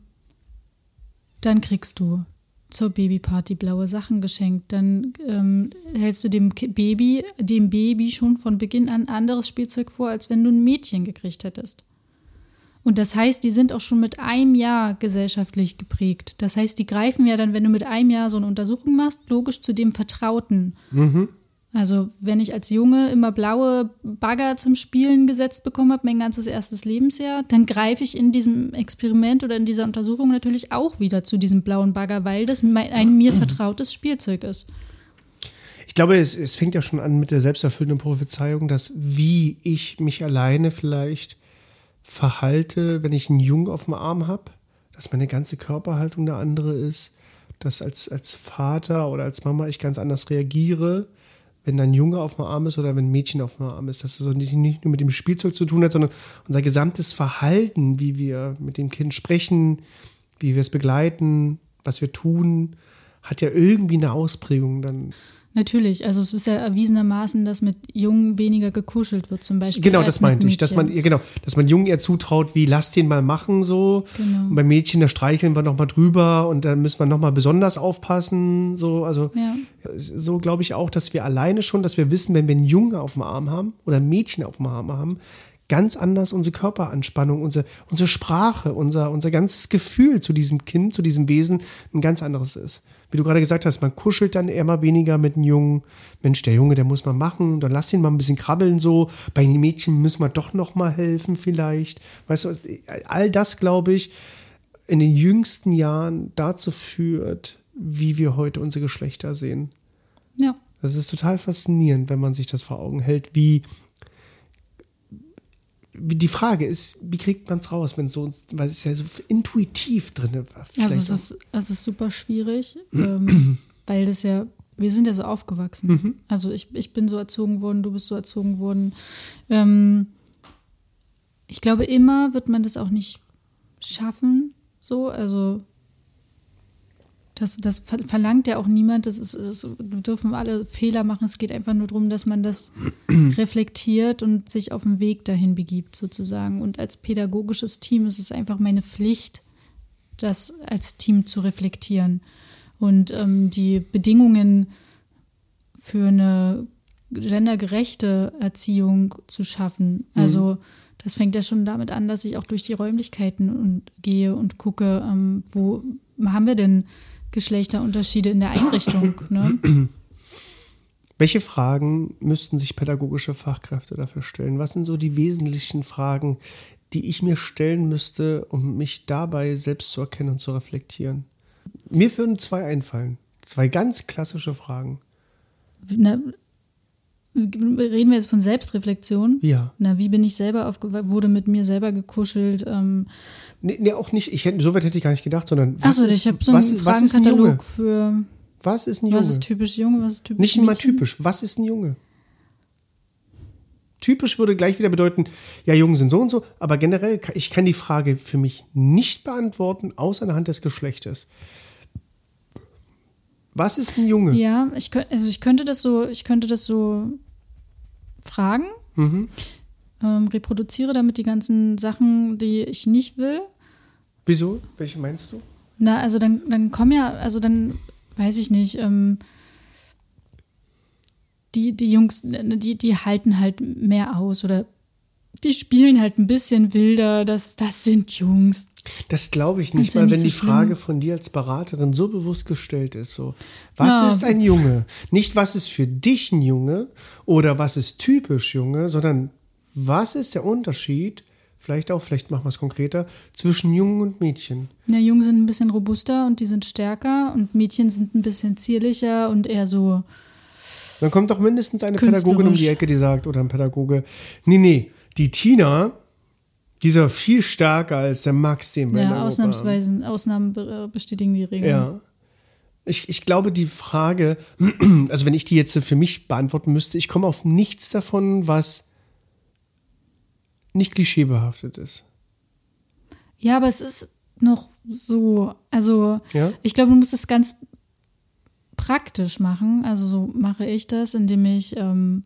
dann kriegst du zur Babyparty blaue Sachen geschenkt. Dann ähm, hältst du dem Baby, dem Baby schon von Beginn an anderes Spielzeug vor, als wenn du ein Mädchen gekriegt hättest. Und das heißt, die sind auch schon mit einem Jahr gesellschaftlich geprägt. Das heißt, die greifen ja dann, wenn du mit einem Jahr so eine Untersuchung machst, logisch zu dem Vertrauten. Also, wenn ich als Junge immer blaue Bagger zum Spielen gesetzt bekommen habe, mein ganzes erstes Lebensjahr, dann greife ich in diesem Experiment oder in dieser Untersuchung natürlich auch wieder zu diesem blauen Bagger, weil das ein mir vertrautes Spielzeug ist. ich glaube, es, es fängt ja schon an mit der selbsterfüllenden Prophezeiung, dass wie ich mich alleine vielleicht verhalte, wenn ich einen Jungen auf dem Arm habe, dass meine ganze Körperhaltung eine andere ist, dass als, als Vater oder als Mama ich ganz anders reagiere, wenn ein Junge auf dem Arm ist oder wenn ein Mädchen auf dem Arm ist. Dass das also nicht, nicht nur mit dem Spielzeug zu tun hat, sondern unser gesamtes Verhalten, wie wir mit dem Kind sprechen, wie wir es begleiten, was wir tun, hat ja irgendwie eine Ausprägung dann. Natürlich, also es ist ja erwiesenermaßen, dass mit Jungen weniger gekuschelt wird, zum Beispiel. Genau, das meinte ich, dass man, genau, dass man Jungen eher zutraut, wie lass den mal machen so. Genau. Und bei Mädchen, da streicheln wir nochmal drüber und dann müssen wir nochmal besonders aufpassen. So, also ja. so glaube ich auch, dass wir alleine schon, dass wir wissen, wenn wir einen Jungen auf dem Arm haben oder ein Mädchen auf dem Arm haben, ganz anders unsere Körperanspannung, unsere, unsere Sprache, unser, unser ganzes Gefühl zu diesem Kind, zu diesem Wesen ein ganz anderes ist wie du gerade gesagt hast, man kuschelt dann immer weniger mit einem Jungen. Mensch, der Junge, der muss man machen, dann lass ihn mal ein bisschen krabbeln so. Bei den Mädchen müssen wir doch noch mal helfen vielleicht. Weißt du, all das, glaube ich, in den jüngsten Jahren dazu führt, wie wir heute unsere Geschlechter sehen. Ja. Das ist total faszinierend, wenn man sich das vor Augen hält, wie die Frage ist, wie kriegt man es raus, wenn es so, weil es ja so intuitiv drin war. Also es ist, es ist super schwierig, ähm, weil das ja, wir sind ja so aufgewachsen. Mhm. Also ich, ich bin so erzogen worden, du bist so erzogen worden. Ähm, ich glaube, immer wird man das auch nicht schaffen, so, also das, das verlangt ja auch niemand. Das ist, ist, wir dürfen alle Fehler machen. Es geht einfach nur darum, dass man das reflektiert und sich auf den Weg dahin begibt, sozusagen. Und als pädagogisches Team ist es einfach meine Pflicht, das als Team zu reflektieren und ähm, die Bedingungen für eine gendergerechte Erziehung zu schaffen. Mhm. Also das fängt ja schon damit an, dass ich auch durch die Räumlichkeiten und gehe und gucke, ähm, wo haben wir denn Geschlechterunterschiede in der Einrichtung. Ne? Welche Fragen müssten sich pädagogische Fachkräfte dafür stellen? Was sind so die wesentlichen Fragen, die ich mir stellen müsste, um mich dabei selbst zu erkennen und zu reflektieren? Mir würden zwei einfallen. Zwei ganz klassische Fragen. Na, reden wir jetzt von Selbstreflexion? Ja. Na, wie bin ich selber aufgewachsen? Wurde mit mir selber gekuschelt? Ähm, Nee, nee, auch nicht. Ich hätte, so weit hätte ich gar nicht gedacht, sondern. Achso, ich habe so einen was, Fragenkatalog was für. Was ist ein Junge? Was ist typisch Junge? Was ist typisch Nicht immer typisch. Was ist ein Junge? Typisch würde gleich wieder bedeuten, ja, Jungen sind so und so, aber generell, ich kann die Frage für mich nicht beantworten, außer anhand des Geschlechtes. Was ist ein Junge? Ja, ich, also ich könnte das so, ich könnte das so fragen. Mhm ähm, reproduziere damit die ganzen Sachen, die ich nicht will. Wieso? Welche meinst du? Na, also dann, dann kommen ja, also dann weiß ich nicht, ähm, die, die Jungs, die, die halten halt mehr aus oder die spielen halt ein bisschen wilder, das, das sind Jungs. Das glaube ich nicht, weil ja wenn so die schlimm. Frage von dir als Beraterin so bewusst gestellt ist, so, was ja. ist ein Junge? Nicht, was ist für dich ein Junge oder was ist typisch Junge, sondern was ist der Unterschied, vielleicht auch, vielleicht machen wir es konkreter, zwischen Jungen und Mädchen? Ja, Jungen sind ein bisschen robuster und die sind stärker und Mädchen sind ein bisschen zierlicher und eher so. Dann kommt doch mindestens eine Pädagogin um die Ecke, die sagt, oder ein Pädagoge, nee, nee, die Tina, die ist ja viel stärker als der Max, den wir Ja, ausnahmsweise, Ausnahmen bestätigen die Regeln. Ja. Ich, ich glaube, die Frage, also wenn ich die jetzt für mich beantworten müsste, ich komme auf nichts davon, was nicht klischeebehaftet ist. Ja, aber es ist noch so, also ja? ich glaube, du musst es ganz praktisch machen. Also so mache ich das, indem ich, ähm,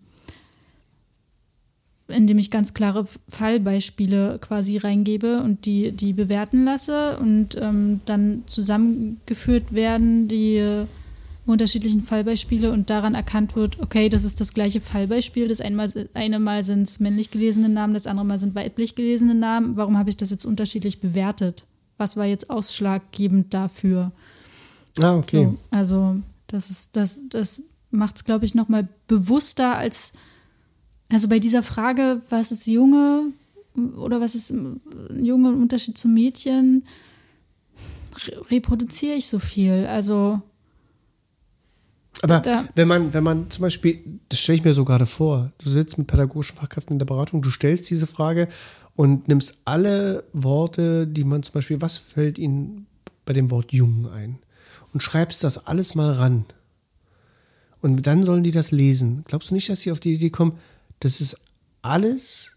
indem ich ganz klare Fallbeispiele quasi reingebe und die, die bewerten lasse und ähm, dann zusammengeführt werden, die unterschiedlichen Fallbeispiele und daran erkannt wird, okay, das ist das gleiche Fallbeispiel. Das einmal, eine Mal sind es männlich gelesene Namen, das andere Mal sind weiblich gelesene Namen. Warum habe ich das jetzt unterschiedlich bewertet? Was war jetzt ausschlaggebend dafür? Ah, okay. So, also das ist, das, das macht es, glaube ich, nochmal bewusster als, also bei dieser Frage, was ist Junge oder was ist ein Junge im Unterschied zum Mädchen, reproduziere ich so viel. Also Aber da, wenn man, wenn man zum Beispiel, das stelle ich mir so gerade vor, du sitzt mit pädagogischen Fachkräften in der Beratung, du stellst diese Frage und nimmst alle Worte, die man zum Beispiel, was fällt ihnen bei dem Wort jung ein? Und schreibst das alles mal ran. Und dann sollen die das lesen. Glaubst du nicht, dass sie auf die Idee kommen, das ist alles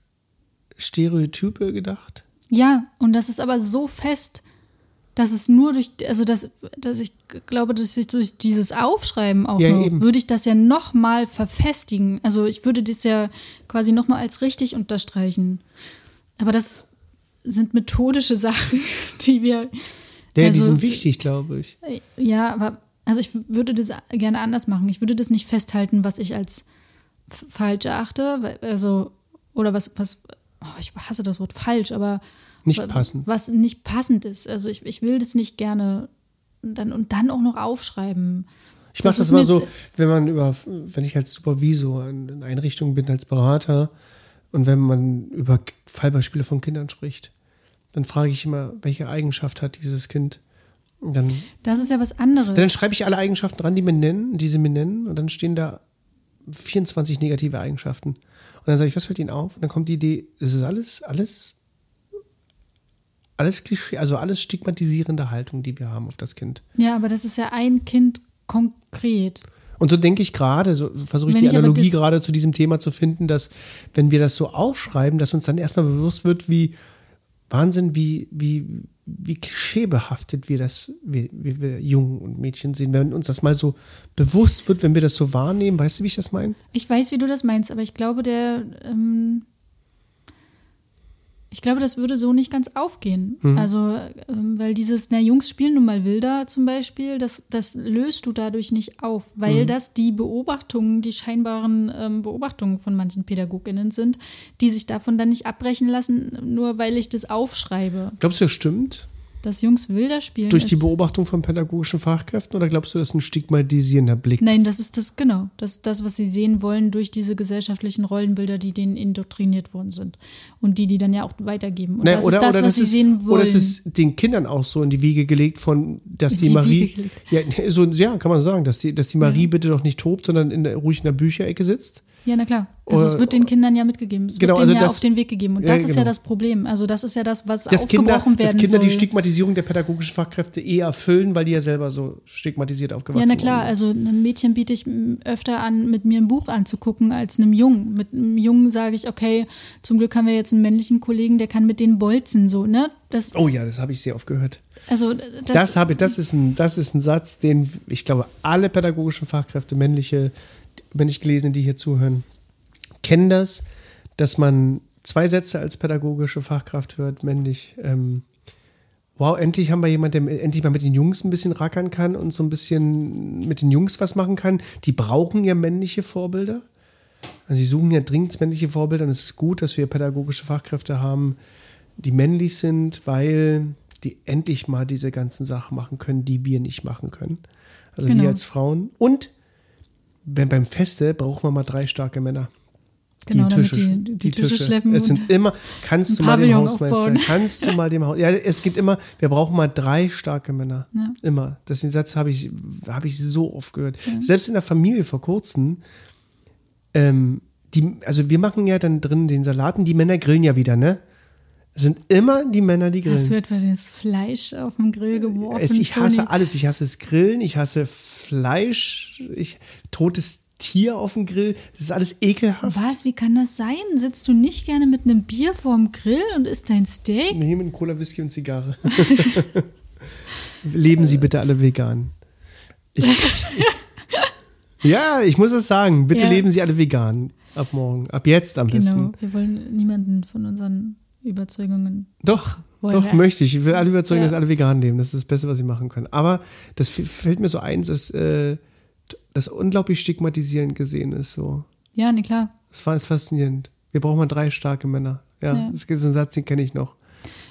Stereotype gedacht? ja, und das ist aber so fest, dass es nur durch, also dass, dass ich glaube, dass ich durch dieses Aufschreiben auch Ja, eben. würde ich das ja nochmal verfestigen. Also ich würde das ja quasi nochmal als richtig unterstreichen. Aber das sind methodische Sachen, die wir. Ja, die also sind wichtig, glaube ich. Ja, aber also ich würde das gerne anders machen. Ich würde das nicht festhalten, was ich als falsch erachte, also oder was was oh, ich hasse das Wort falsch, aber Nicht passend. Was nicht passend ist. Also ich, ich will das nicht gerne dann und dann auch noch aufschreiben. Ich mache Das mir- so, wenn man über, wenn ich als Supervisor in in Einrichtungen bin, als Berater und wenn man über Fallbeispiele von Kindern spricht, dann frage ich immer, welche Eigenschaft hat dieses Kind? Und dann, Das ist ja was anderes. dann schreibe ich alle Eigenschaften ran, die mir nennen, die sie mir nennen, und dann stehen da 24 negative Eigenschaften. Und dann sage ich, was fällt Ihnen auf? Und dann kommt die Idee, das ist alles, alles, alles Klischee, also alles stigmatisierende Haltung, die wir haben auf das Kind. ja, aber das ist ja ein Kind konkret. Und so denke ich gerade, so versuche ich Wenn die ich Analogie gerade zu diesem Thema zu finden, dass wenn wir das so aufschreiben, dass uns dann erstmal bewusst wird, wie Wahnsinn, wie, wie, wie klischeebehaftet wir das, wie, wie wir Jungen und Mädchen sehen. Wenn uns das mal so bewusst wird, wenn wir das so wahrnehmen, weißt du, wie ich das meine? Ich weiß, wie du das meinst, aber ich glaube, der, ähm, ich glaube, das würde so nicht ganz aufgehen. Mhm. Also, ähm, weil dieses, na, Jungs spielen nun mal wilder zum Beispiel, das, das löst du dadurch nicht auf, weil Mhm. das die Beobachtungen, die scheinbaren ähm, Beobachtungen von manchen PädagogInnen sind, die sich davon dann nicht abbrechen lassen, nur weil ich das aufschreibe. Glaubst du, das stimmt? Dass Jungs wilder spielen. Durch die Beobachtung von pädagogischen Fachkräften oder glaubst du, das ist ein stigmatisierender Blick? Nein, das ist das, genau. Das ist das, was sie sehen wollen durch diese gesellschaftlichen Rollenbilder, die denen indoktriniert worden sind. Und die, die dann ja auch weitergeben. Und Ne, das oder, ist das, was das sie ist, sehen wollen. Oder es ist den Kindern auch so in die Wiege gelegt von, dass die, die Marie, ja, so, ja, kann man sagen, dass die, dass die Marie bitte doch nicht tobt, sondern in der, ruhig in der Bücherecke sitzt. Ja, na klar. Also es wird den Kindern ja mitgegeben. Es Genau, wird denen also ja das- auf den Weg gegeben. Und Ja, das ist ja genau. das Problem. Also das ist ja das, was Dass Kinder, aufgebrochen werden dass Kinder soll. die Stigmatisierung der pädagogischen Fachkräfte eh erfüllen, weil die ja selber so stigmatisiert aufgewachsen Ja, na klar, sind. also einem Mädchen biete ich öfter an, mit mir ein Buch anzugucken, als einem Jungen. Mit einem Jungen sage ich, okay, zum Glück haben wir jetzt einen männlichen Kollegen, der kann mit denen bolzen, so, ne? Das, Oh ja, das habe ich sehr oft gehört. also, das, Das, habe, das, ist ein, das ist ein Satz, den ich glaube, alle pädagogischen Fachkräfte, männliche, männlich gelesene, die hier zuhören, kennen das, dass man zwei Sätze als pädagogische Fachkraft hört, männlich. Ähm, wow, endlich haben wir jemanden, der endlich mal mit den Jungs ein bisschen rackern kann und so ein bisschen mit den Jungs was machen kann. Die brauchen ja männliche Vorbilder. Also sie suchen ja dringend männliche Vorbilder und es ist gut, dass wir pädagogische Fachkräfte haben, die männlich sind, weil die endlich mal diese ganzen Sachen machen können, die wir nicht machen können. Also Genau. wir als Frauen. Und wenn beim Feste brauchen wir mal drei starke Männer. Genau, damit die- die Tische schleppen Es sind immer, kannst du mal dem Hausmeister, aufbauen. kannst du mal dem Haus, ja, es gibt immer, wir brauchen mal drei starke Männer. Ja. Immer. Das den Satz habe ich, habe ich so oft gehört. Selbst in der Familie vor kurzem, ähm, die, also wir machen ja dann drin den Salaten, die Männer grillen ja wieder, ne? Es sind immer die Männer, die grillen. Es wird das Fleisch auf den Grill geworfen. Ich hasse Toni. alles. Ich hasse das Grillen, ich hasse Fleisch, ich, totes Tier auf dem Grill. Das ist alles ekelhaft. Was? Wie kann das sein? Sitzt du nicht gerne mit einem Bier vorm Grill und isst dein Steak? Nee, mit Cola, Whisky und Zigarre. Leben Sie bitte alle vegan. Ich, ja, ich muss es sagen. Bitte Ja. leben Sie alle vegan. Ab morgen. Ab jetzt am Genau. besten. Wir wollen niemanden von unseren Überzeugungen. Doch, wollen doch wir. möchte ich. Ich will alle überzeugen, Ja. dass alle vegan leben. Das ist das Beste, was sie machen können. Aber das fällt mir so ein, dass äh, das unglaublich stigmatisierend gesehen ist. So. Ja, nee, klar. Das war ist faszinierend. Wir brauchen mal drei starke Männer. Ja, Ja. das ist ein Satz, den kenne ich noch.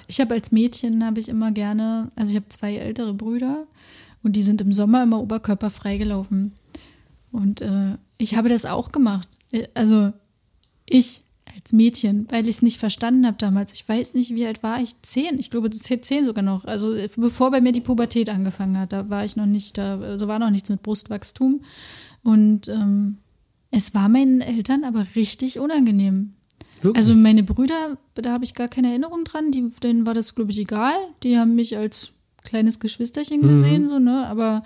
Ich habe als Mädchen habe ich immer gerne, also ich habe zwei ältere Brüder und die sind im Sommer immer oberkörperfrei gelaufen. Und äh, ich habe das auch gemacht. Äh, Also ich als Mädchen, weil ich es nicht verstanden habe damals. Ich weiß nicht, wie alt war ich? Zehn. Ich glaube, zehn sogar noch. Also äh, bevor bei mir die Pubertät angefangen hat, da war ich noch nicht, da also war noch nichts mit Brustwachstum. Und ähm, es war meinen Eltern aber richtig unangenehm. Wirklich? Also meine Brüder, da habe ich gar keine Erinnerung dran, die, denen war das, glaube ich, egal. Die haben mich als kleines Geschwisterchen Mhm. gesehen, so, ne? Aber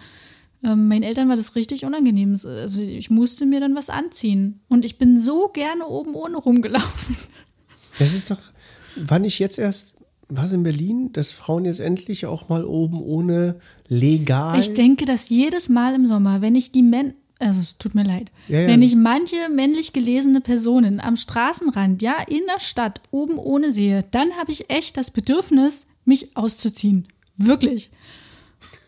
ähm, meinen Eltern war das richtig unangenehm. Also ich musste mir dann was anziehen. Und ich bin so gerne oben ohne rumgelaufen. Das ist doch, war nicht jetzt erst, was in Berlin, dass Frauen jetzt endlich auch mal oben ohne legal. Ich denke, dass jedes Mal im Sommer, wenn ich die Männer, also es tut mir leid, Ja, ja. wenn ich manche männlich gelesene Personen am Straßenrand, ja, in der Stadt, oben ohne sehe, dann habe ich echt das Bedürfnis, mich auszuziehen. Wirklich.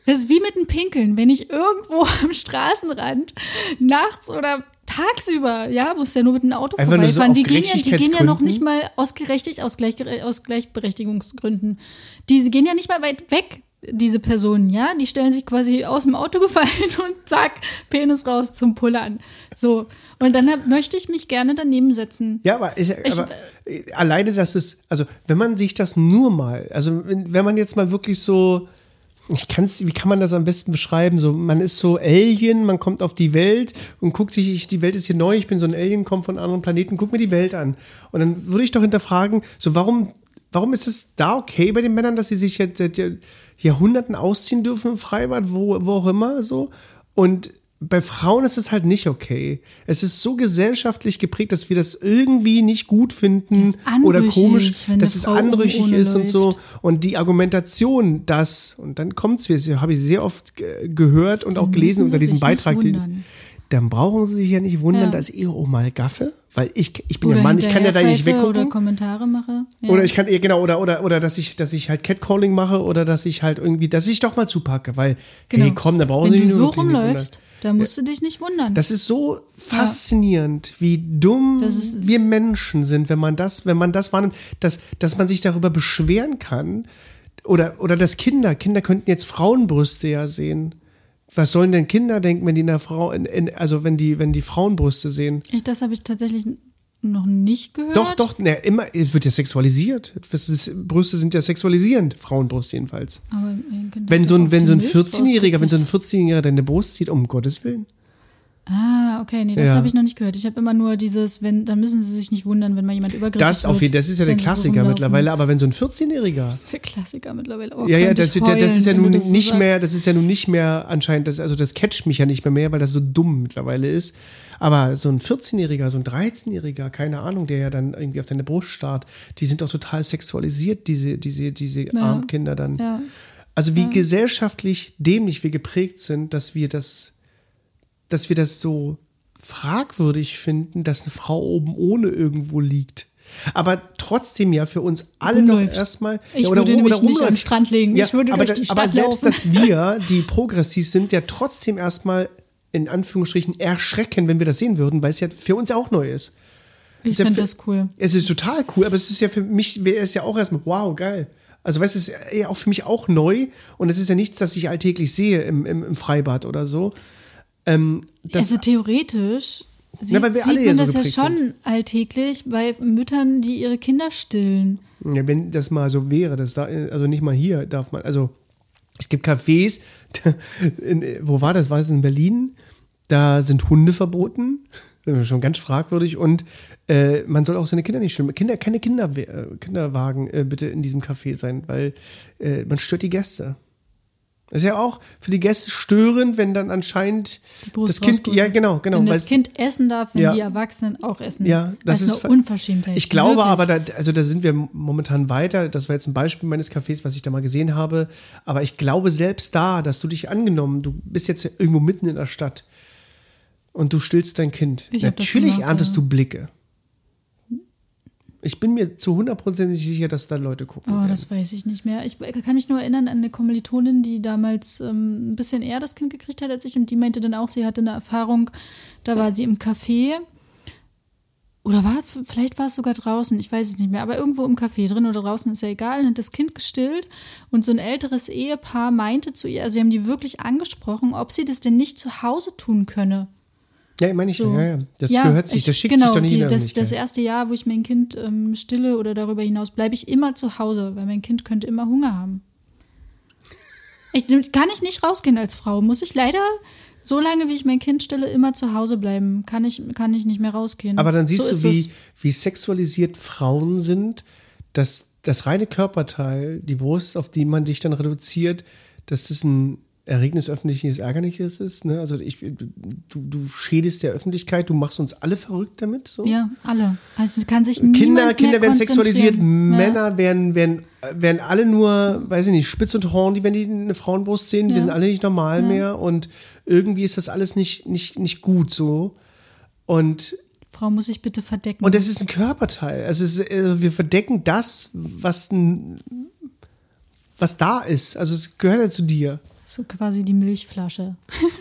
Das ist wie mit dem Pinkeln. Wenn ich irgendwo am Straßenrand nachts oder tagsüber, ja, muss ja nur mit dem Auto Einfach so vorbeifahren, auf die gehen, ja, die gehen ja noch nicht mal aus, gerechtigt, aus, Gleich, aus Gleichberechtigungsgründen. Die gehen ja nicht mal weit weg, diese Personen, ja. Die stellen sich quasi aus dem Auto gefallen und zack, Penis raus zum Pullern. So. Und dann möchte ich mich gerne daneben setzen. Ja, aber, ist, Ich- aber alleine, dass es, also wenn man sich das nur mal, also wenn, wenn man jetzt mal wirklich so, ich kann's, wie kann man das am besten beschreiben? So, man ist so Alien, man kommt auf die Welt und guckt sich, ich, die Welt ist hier neu, ich bin so ein Alien, komme von anderen Planeten, guck mir die Welt an. Und dann würde ich doch hinterfragen, so warum, warum ist es da okay bei den Männern, dass sie sich jetzt seit Jahr- Jahrhunderten ausziehen dürfen im Freibad, wo, wo auch immer so? Und bei Frauen ist es halt nicht okay. Es ist so gesellschaftlich geprägt, dass wir das irgendwie nicht gut finden oder komisch, dass es anrüchig ist und so. Und die Argumentation, dass, und dann kommt es, habe ich sehr oft ge- gehört und auch gelesen unter diesem Beitrag. den-. Dann brauchen sie sich ja nicht wundern, Ja. dass ich oh mal gaffe, weil ich, ich bin Oder ja Mann, ich kann ja da nicht weggucken. Oder Kommentare mache. Ja. Oder ich kann, ja, genau, oder, oder, oder dass ich, dass ich halt Catcalling mache oder dass ich halt irgendwie, dass ich doch mal zupacke, weil, hey, komm, da brauchen Genau. Wenn sie du sich so nur wirklich nicht rumläufst, da musst du dich nicht wundern. das ist so faszinierend, wie dumm wir Menschen sind, wenn man das, wenn man das wahrnimmt, dass, dass man sich darüber beschweren kann. Oder, oder dass Kinder, Kinder könnten jetzt Frauenbrüste ja sehen. Was sollen denn Kinder denken, wenn die einer Frau, in, in, also wenn die, wenn die Frauenbrüste sehen? ich, das habe ich tatsächlich noch nicht gehört. Doch, doch, ne, immer, es wird ja sexualisiert. Ist, Brüste sind ja sexualisierend, Frauenbrust jedenfalls. Aber mein Kind Wenn so ein, wenn so ein Milch 14-Jähriger, wenn so ein rausgekriegt. 14-Jähriger deine Brust sieht, um Gottes Willen. Ah, okay, nee, das Ja. habe ich noch nicht gehört. Ich habe immer nur dieses, wenn, dann müssen sie sich nicht wundern, wenn mal jemand übergriffig Das, auf, wird. das ist ja der so Klassiker rumlaufen. mittlerweile, aber wenn so ein 14-Jähriger Das ist der Klassiker mittlerweile. Oh, Ja, ja, das, ich das, ist ja heulen, nun so nicht mehr, das ist ja nun nicht mehr anscheinend, das, also das catcht mich ja nicht mehr mehr, weil das so dumm mittlerweile ist. Aber so ein 14-Jähriger, so ein 13-Jähriger, keine Ahnung, der ja dann irgendwie auf deine Brust starrt, die sind doch total sexualisiert, diese, diese, diese armen Kinder dann. Ja. Also wie gesellschaftlich dämlich wir geprägt sind, dass wir das, dass wir das so fragwürdig finden, dass eine Frau oben ohne irgendwo liegt. Aber trotzdem ja für uns alle noch Rumläuft. erstmal. Ich ja, würde rum- nämlich nicht am Strand liegen. Ich würde aber, durch die da- aber Stadt selbst, laufen. dass wir, die progressiv sind, ja trotzdem erstmal in Anführungsstrichen erschrecken, wenn wir das sehen würden, weil es ja für uns auch neu ist. Ich ja finde für- das cool. Es ist total cool, aber es ist ja für mich, wäre es ja auch erstmal, wow, geil. Also weißt du, es ist ja auch für mich auch neu und es ist ja nichts, das ich alltäglich sehe im, im, im Freibad oder so. Ähm, das, also theoretisch wir alle sieht ja man so das ja geprägt schon alltäglich bei Müttern, die ihre Kinder stillen. ja, wenn das mal so wäre, das da, also nicht mal hier darf man, also es gibt Cafés, in, wo war das? War es in Berlin? Da sind Hunde verboten, Das schon ganz fragwürdig und äh, man soll auch seine Kinder nicht stillen. Kinder, keine Kinder, äh, Kinderwagen äh, bitte in diesem Café sein, weil äh, man stört die Gäste. Das ist ja auch für die Gäste störend, wenn dann anscheinend das Kind, ja genau, genau, Wenn das Kind essen darf, wenn Ja. die Erwachsenen auch essen. Ja, das das ist eine Unverschämtheit. Ich glaube Wirklich. aber, da, also da sind wir momentan weiter. Das war jetzt ein Beispiel meines Cafés, was ich da mal gesehen habe. Aber ich glaube selbst da, dass du dich angenommen, du bist jetzt irgendwo mitten in der Stadt und du stillst dein Kind. Ich Natürlich erntest ja. du Blicke. Ich bin mir zu hundertprozentig sicher, dass da Leute gucken. Oh, werden. das weiß ich nicht mehr. Ich kann mich nur erinnern an eine Kommilitonin, die damals ähm, ein bisschen eher das Kind gekriegt hat als ich und die meinte dann auch, sie hatte eine Erfahrung, da war sie im Café oder war, vielleicht war es sogar draußen, ich weiß es nicht mehr, aber irgendwo im Café drin oder draußen ist ja egal, und hat das Kind gestillt und so ein älteres Ehepaar meinte zu ihr, also sie haben die wirklich angesprochen, ob sie das denn nicht zu Hause tun könne. Ja, ich meine ich, So. ja, ja. Das Ja, gehört sich, ich- das schickt genau, sich doch nicht der das, das erste Jahr, wo ich mein Kind ähm, stille oder darüber hinaus, bleibe ich immer zu Hause, weil mein Kind könnte immer Hunger haben. Ich, kann ich nicht rausgehen als Frau, muss ich leider solange wie ich mein Kind stille, immer zu Hause bleiben. Kann ich, kann ich nicht mehr rausgehen. Aber dann siehst so du, wie, wie sexualisiert Frauen sind, dass das reine Körperteil, die Brust, auf die man dich dann reduziert, dass das ein Erregnis öffentliches Ärgerliches ist. Ne? Also ich, du, du schädest der Öffentlichkeit, du machst uns alle verrückt damit. So. Ja, alle. Also kann sich Kinder, Kinder werden sexualisiert, ja. Männer werden, werden, werden alle nur, weiß ich nicht, spitz und horny, wenn die eine Frauenbrust sehen. Ja. Wir sind alle nicht normal Ja. mehr und irgendwie ist das alles nicht, nicht, nicht gut so. Und Frau muss sich bitte verdecken. und es ist ein Körperteil. Also, es ist, also wir verdecken das, was, ein, was da ist. Also es gehört ja zu dir. So quasi die Milchflasche.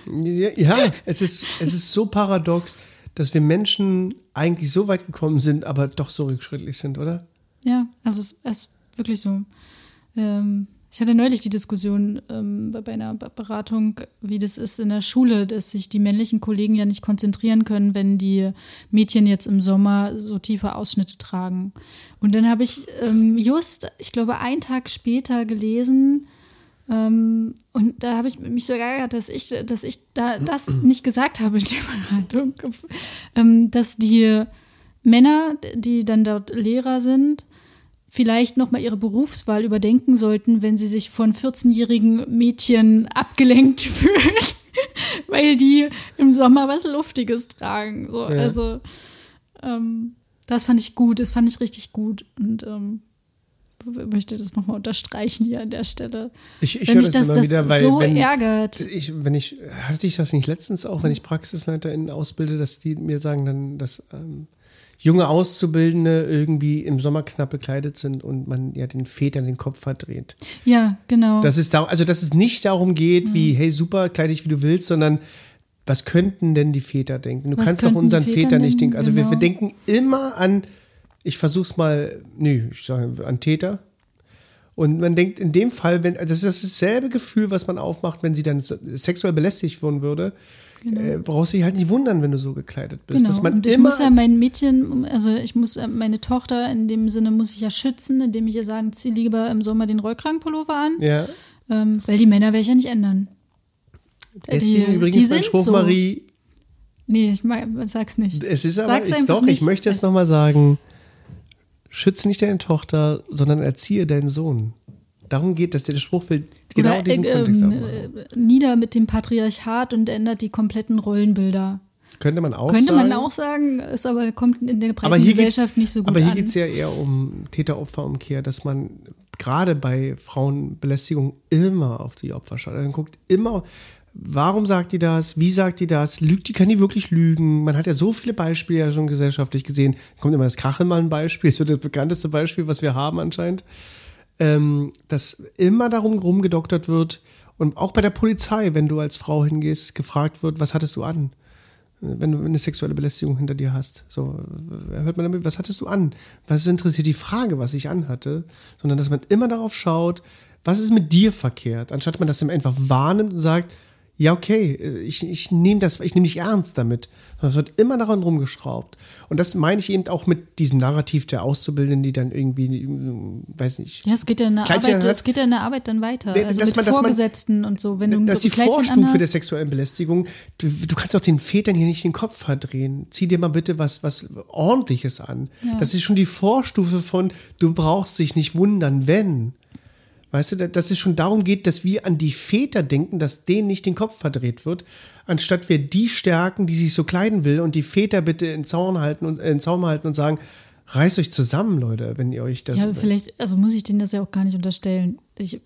Ja, ja es, ist, es ist so paradox, dass wir Menschen eigentlich so weit gekommen sind, aber doch so rückschrittlich sind, oder? Ja, also es es ist wirklich so. Ähm, ich hatte neulich die Diskussion ähm, bei einer Be- Beratung, wie das ist in der Schule, dass sich die männlichen Kollegen ja nicht konzentrieren können, wenn die Mädchen jetzt im Sommer so tiefe Ausschnitte tragen. Und dann habe ich ähm, just, ich glaube, einen Tag später gelesen, ähm, und da habe ich mich so geärgert, dass ich, dass ich da das nicht gesagt habe in der Beratung, ähm, dass die Männer, die dann dort Lehrer sind, vielleicht noch mal ihre Berufswahl überdenken sollten, wenn sie sich von 14-jährigen Mädchen abgelenkt fühlen, weil die im Sommer was Luftiges tragen. So, Ja. Also ähm, das fand ich gut, das fand ich richtig gut und ähm, möchte das nochmal unterstreichen hier an der Stelle. Ich, ich höre mich das, das, immer das wieder, weil so wenn, ärgert. ich, wenn ich, hatte ich das nicht letztens auch, wenn ich PraxisleiterInnen ausbilde, dass die mir sagen dann, dass ähm, junge Auszubildende irgendwie im Sommer knapp bekleidet sind und man ja den Vätern den Kopf verdreht. Ja, genau. Dass es da, also dass es nicht darum geht, Mhm. wie, hey, super, kleid dich wie du willst, sondern was könnten denn die Väter denken? Du Was kannst doch unseren die Väter Vätern nicht denken? Also wir, wir Genau. denken immer an, ich versuch's mal, nö, ich sage an Täter. Und man denkt in dem Fall, wenn, das ist dasselbe Gefühl, was man aufmacht, wenn sie dann sexuell belästigt worden würde, äh, brauchst du dich halt nicht wundern, wenn du so gekleidet bist. Genau. Und ich muss ja mein Mädchen, also ich muss äh, meine Tochter in dem Sinne muss ich ja schützen, indem ich ihr sagen, zieh lieber im Sommer den Rollkragenpullover an, ja, ähm, weil die Männer werde ich ja nicht ändern. Äh, deswegen die, übrigens die mein sind Spruch, so. Marie, Nee, ich mag, sag's nicht. Es ist aber, Sag's ist doch, ich nicht. möchte es nochmal sagen, schütze nicht deine Tochter, sondern erziehe deinen Sohn. Darum geht es, der Spruch will genau Oder, diesen äh, Kontext ähm, aufmachen. äh, nieder mit dem Patriarchat und ändert die kompletten Rollenbilder. Könnte man auch Könnte sagen. man auch sagen, ist aber kommt in der breiten Gesellschaft nicht so gut Aber hier an. geht es ja eher um Täter-Opfer-Umkehr, dass man gerade bei Frauenbelästigung immer auf die Opfer schaut. Man guckt immer, warum sagt die das, wie sagt die das, lügt die, kann die wirklich lügen? Man hat ja so viele Beispiele ja schon gesellschaftlich gesehen. Kommt immer das Kachelmann-Beispiel, so das bekannteste Beispiel, was wir haben anscheinend. Ähm, dass immer darum rumgedoktert wird und auch bei der Polizei, wenn du als Frau hingehst, gefragt wird, was hattest du an? wenn du eine sexuelle Belästigung hinter dir hast. So, äh, hört man damit, was hattest du an? Was interessiert die Frage, was ich anhatte? Sondern, dass man immer darauf schaut, was ist mit dir verkehrt, anstatt man das einfach wahrnimmt und sagt, ja, okay, äh, ich, ich nehme das, ich nehme nicht ernst damit. Sondern es wird immer daran rumgeschraubt. Und das meine ich eben auch mit diesem Narrativ der Auszubildenden, die dann irgendwie, äh, weiß nicht, Ja, es geht ja in der Kleidchen Arbeit, hat- es geht ja in der Arbeit dann weiter. Dass Also man- mit dass man- Vorgesetzten und so. Wenn du das ist die Kleidchen Vorstufe der anhast. sexuellen Belästigung. Du, du kannst auch den Vätern hier nicht den Kopf verdrehen. Zieh dir mal bitte was, was Ordentliches an. Das ist schon die Vorstufe von, du brauchst dich nicht wundern, wenn. Weißt du, dass es schon darum geht, dass wir an die Väter denken, dass denen nicht den Kopf verdreht wird, anstatt wir die stärken, die sich so kleiden will und die Väter bitte in Zaun halten und äh, in Zaum halten und sagen, reißt euch zusammen, Leute, wenn ihr euch das. Ja, vielleicht, also muss ich denen das ja auch gar nicht unterstellen. Ich,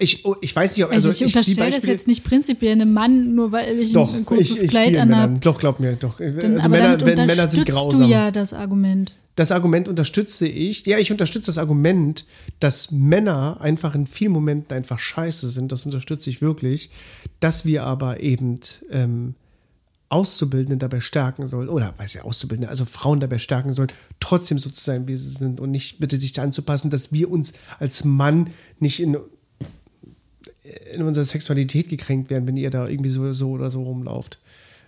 ich, oh, ich weiß nicht, ob also, also ich die unterstelle das jetzt nicht prinzipiell einem Mann, nur weil ich Doch, ein kurzes ich, ich Kleid anhabe. Doch, glaub mir, doch. Dann, also aber Männer, damit wenn, Männer sind grausam. du ja das Argument. Das Argument unterstütze ich. Ja, ich unterstütze das Argument, dass Männer einfach in vielen Momenten einfach scheiße sind. Das unterstütze ich wirklich. Dass wir aber eben ähm, Auszubildende dabei stärken sollen, oder weiß ja, Auszubildende, also Frauen dabei stärken sollen, trotzdem so zu sein, wie sie sind und nicht bitte sich da anzupassen, dass wir uns als Mann nicht in, in unserer Sexualität gekränkt werden, wenn ihr da irgendwie so, so oder so rumlauft.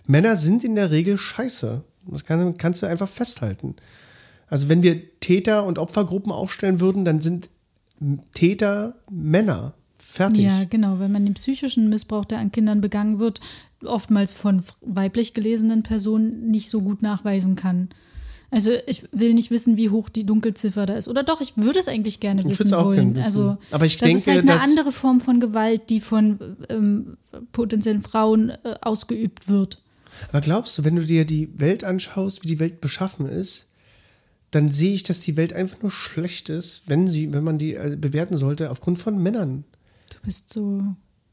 Männer sind in der Regel scheiße. Das kann, kannst du einfach festhalten. Also wenn wir Täter- und Opfergruppen aufstellen würden, dann sind Täter Männer. Fertig. Ja, genau, weil man den psychischen Missbrauch, der an Kindern begangen wird, oftmals von weiblich gelesenen Personen nicht so gut nachweisen kann. Also ich will nicht wissen, wie hoch die Dunkelziffer da ist. Oder doch, ich würde es eigentlich gerne Ich wissen auch wollen. wissen. Also Aber ich das denke, ist halt eine andere Form von Gewalt, die von ähm, potenziellen Frauen äh, ausgeübt wird. Aber glaubst du, wenn du dir die Welt anschaust, wie die Welt beschaffen ist, dann sehe ich, dass die Welt einfach nur schlecht ist, wenn sie, wenn man die äh, bewerten sollte, aufgrund von Männern. Du bist so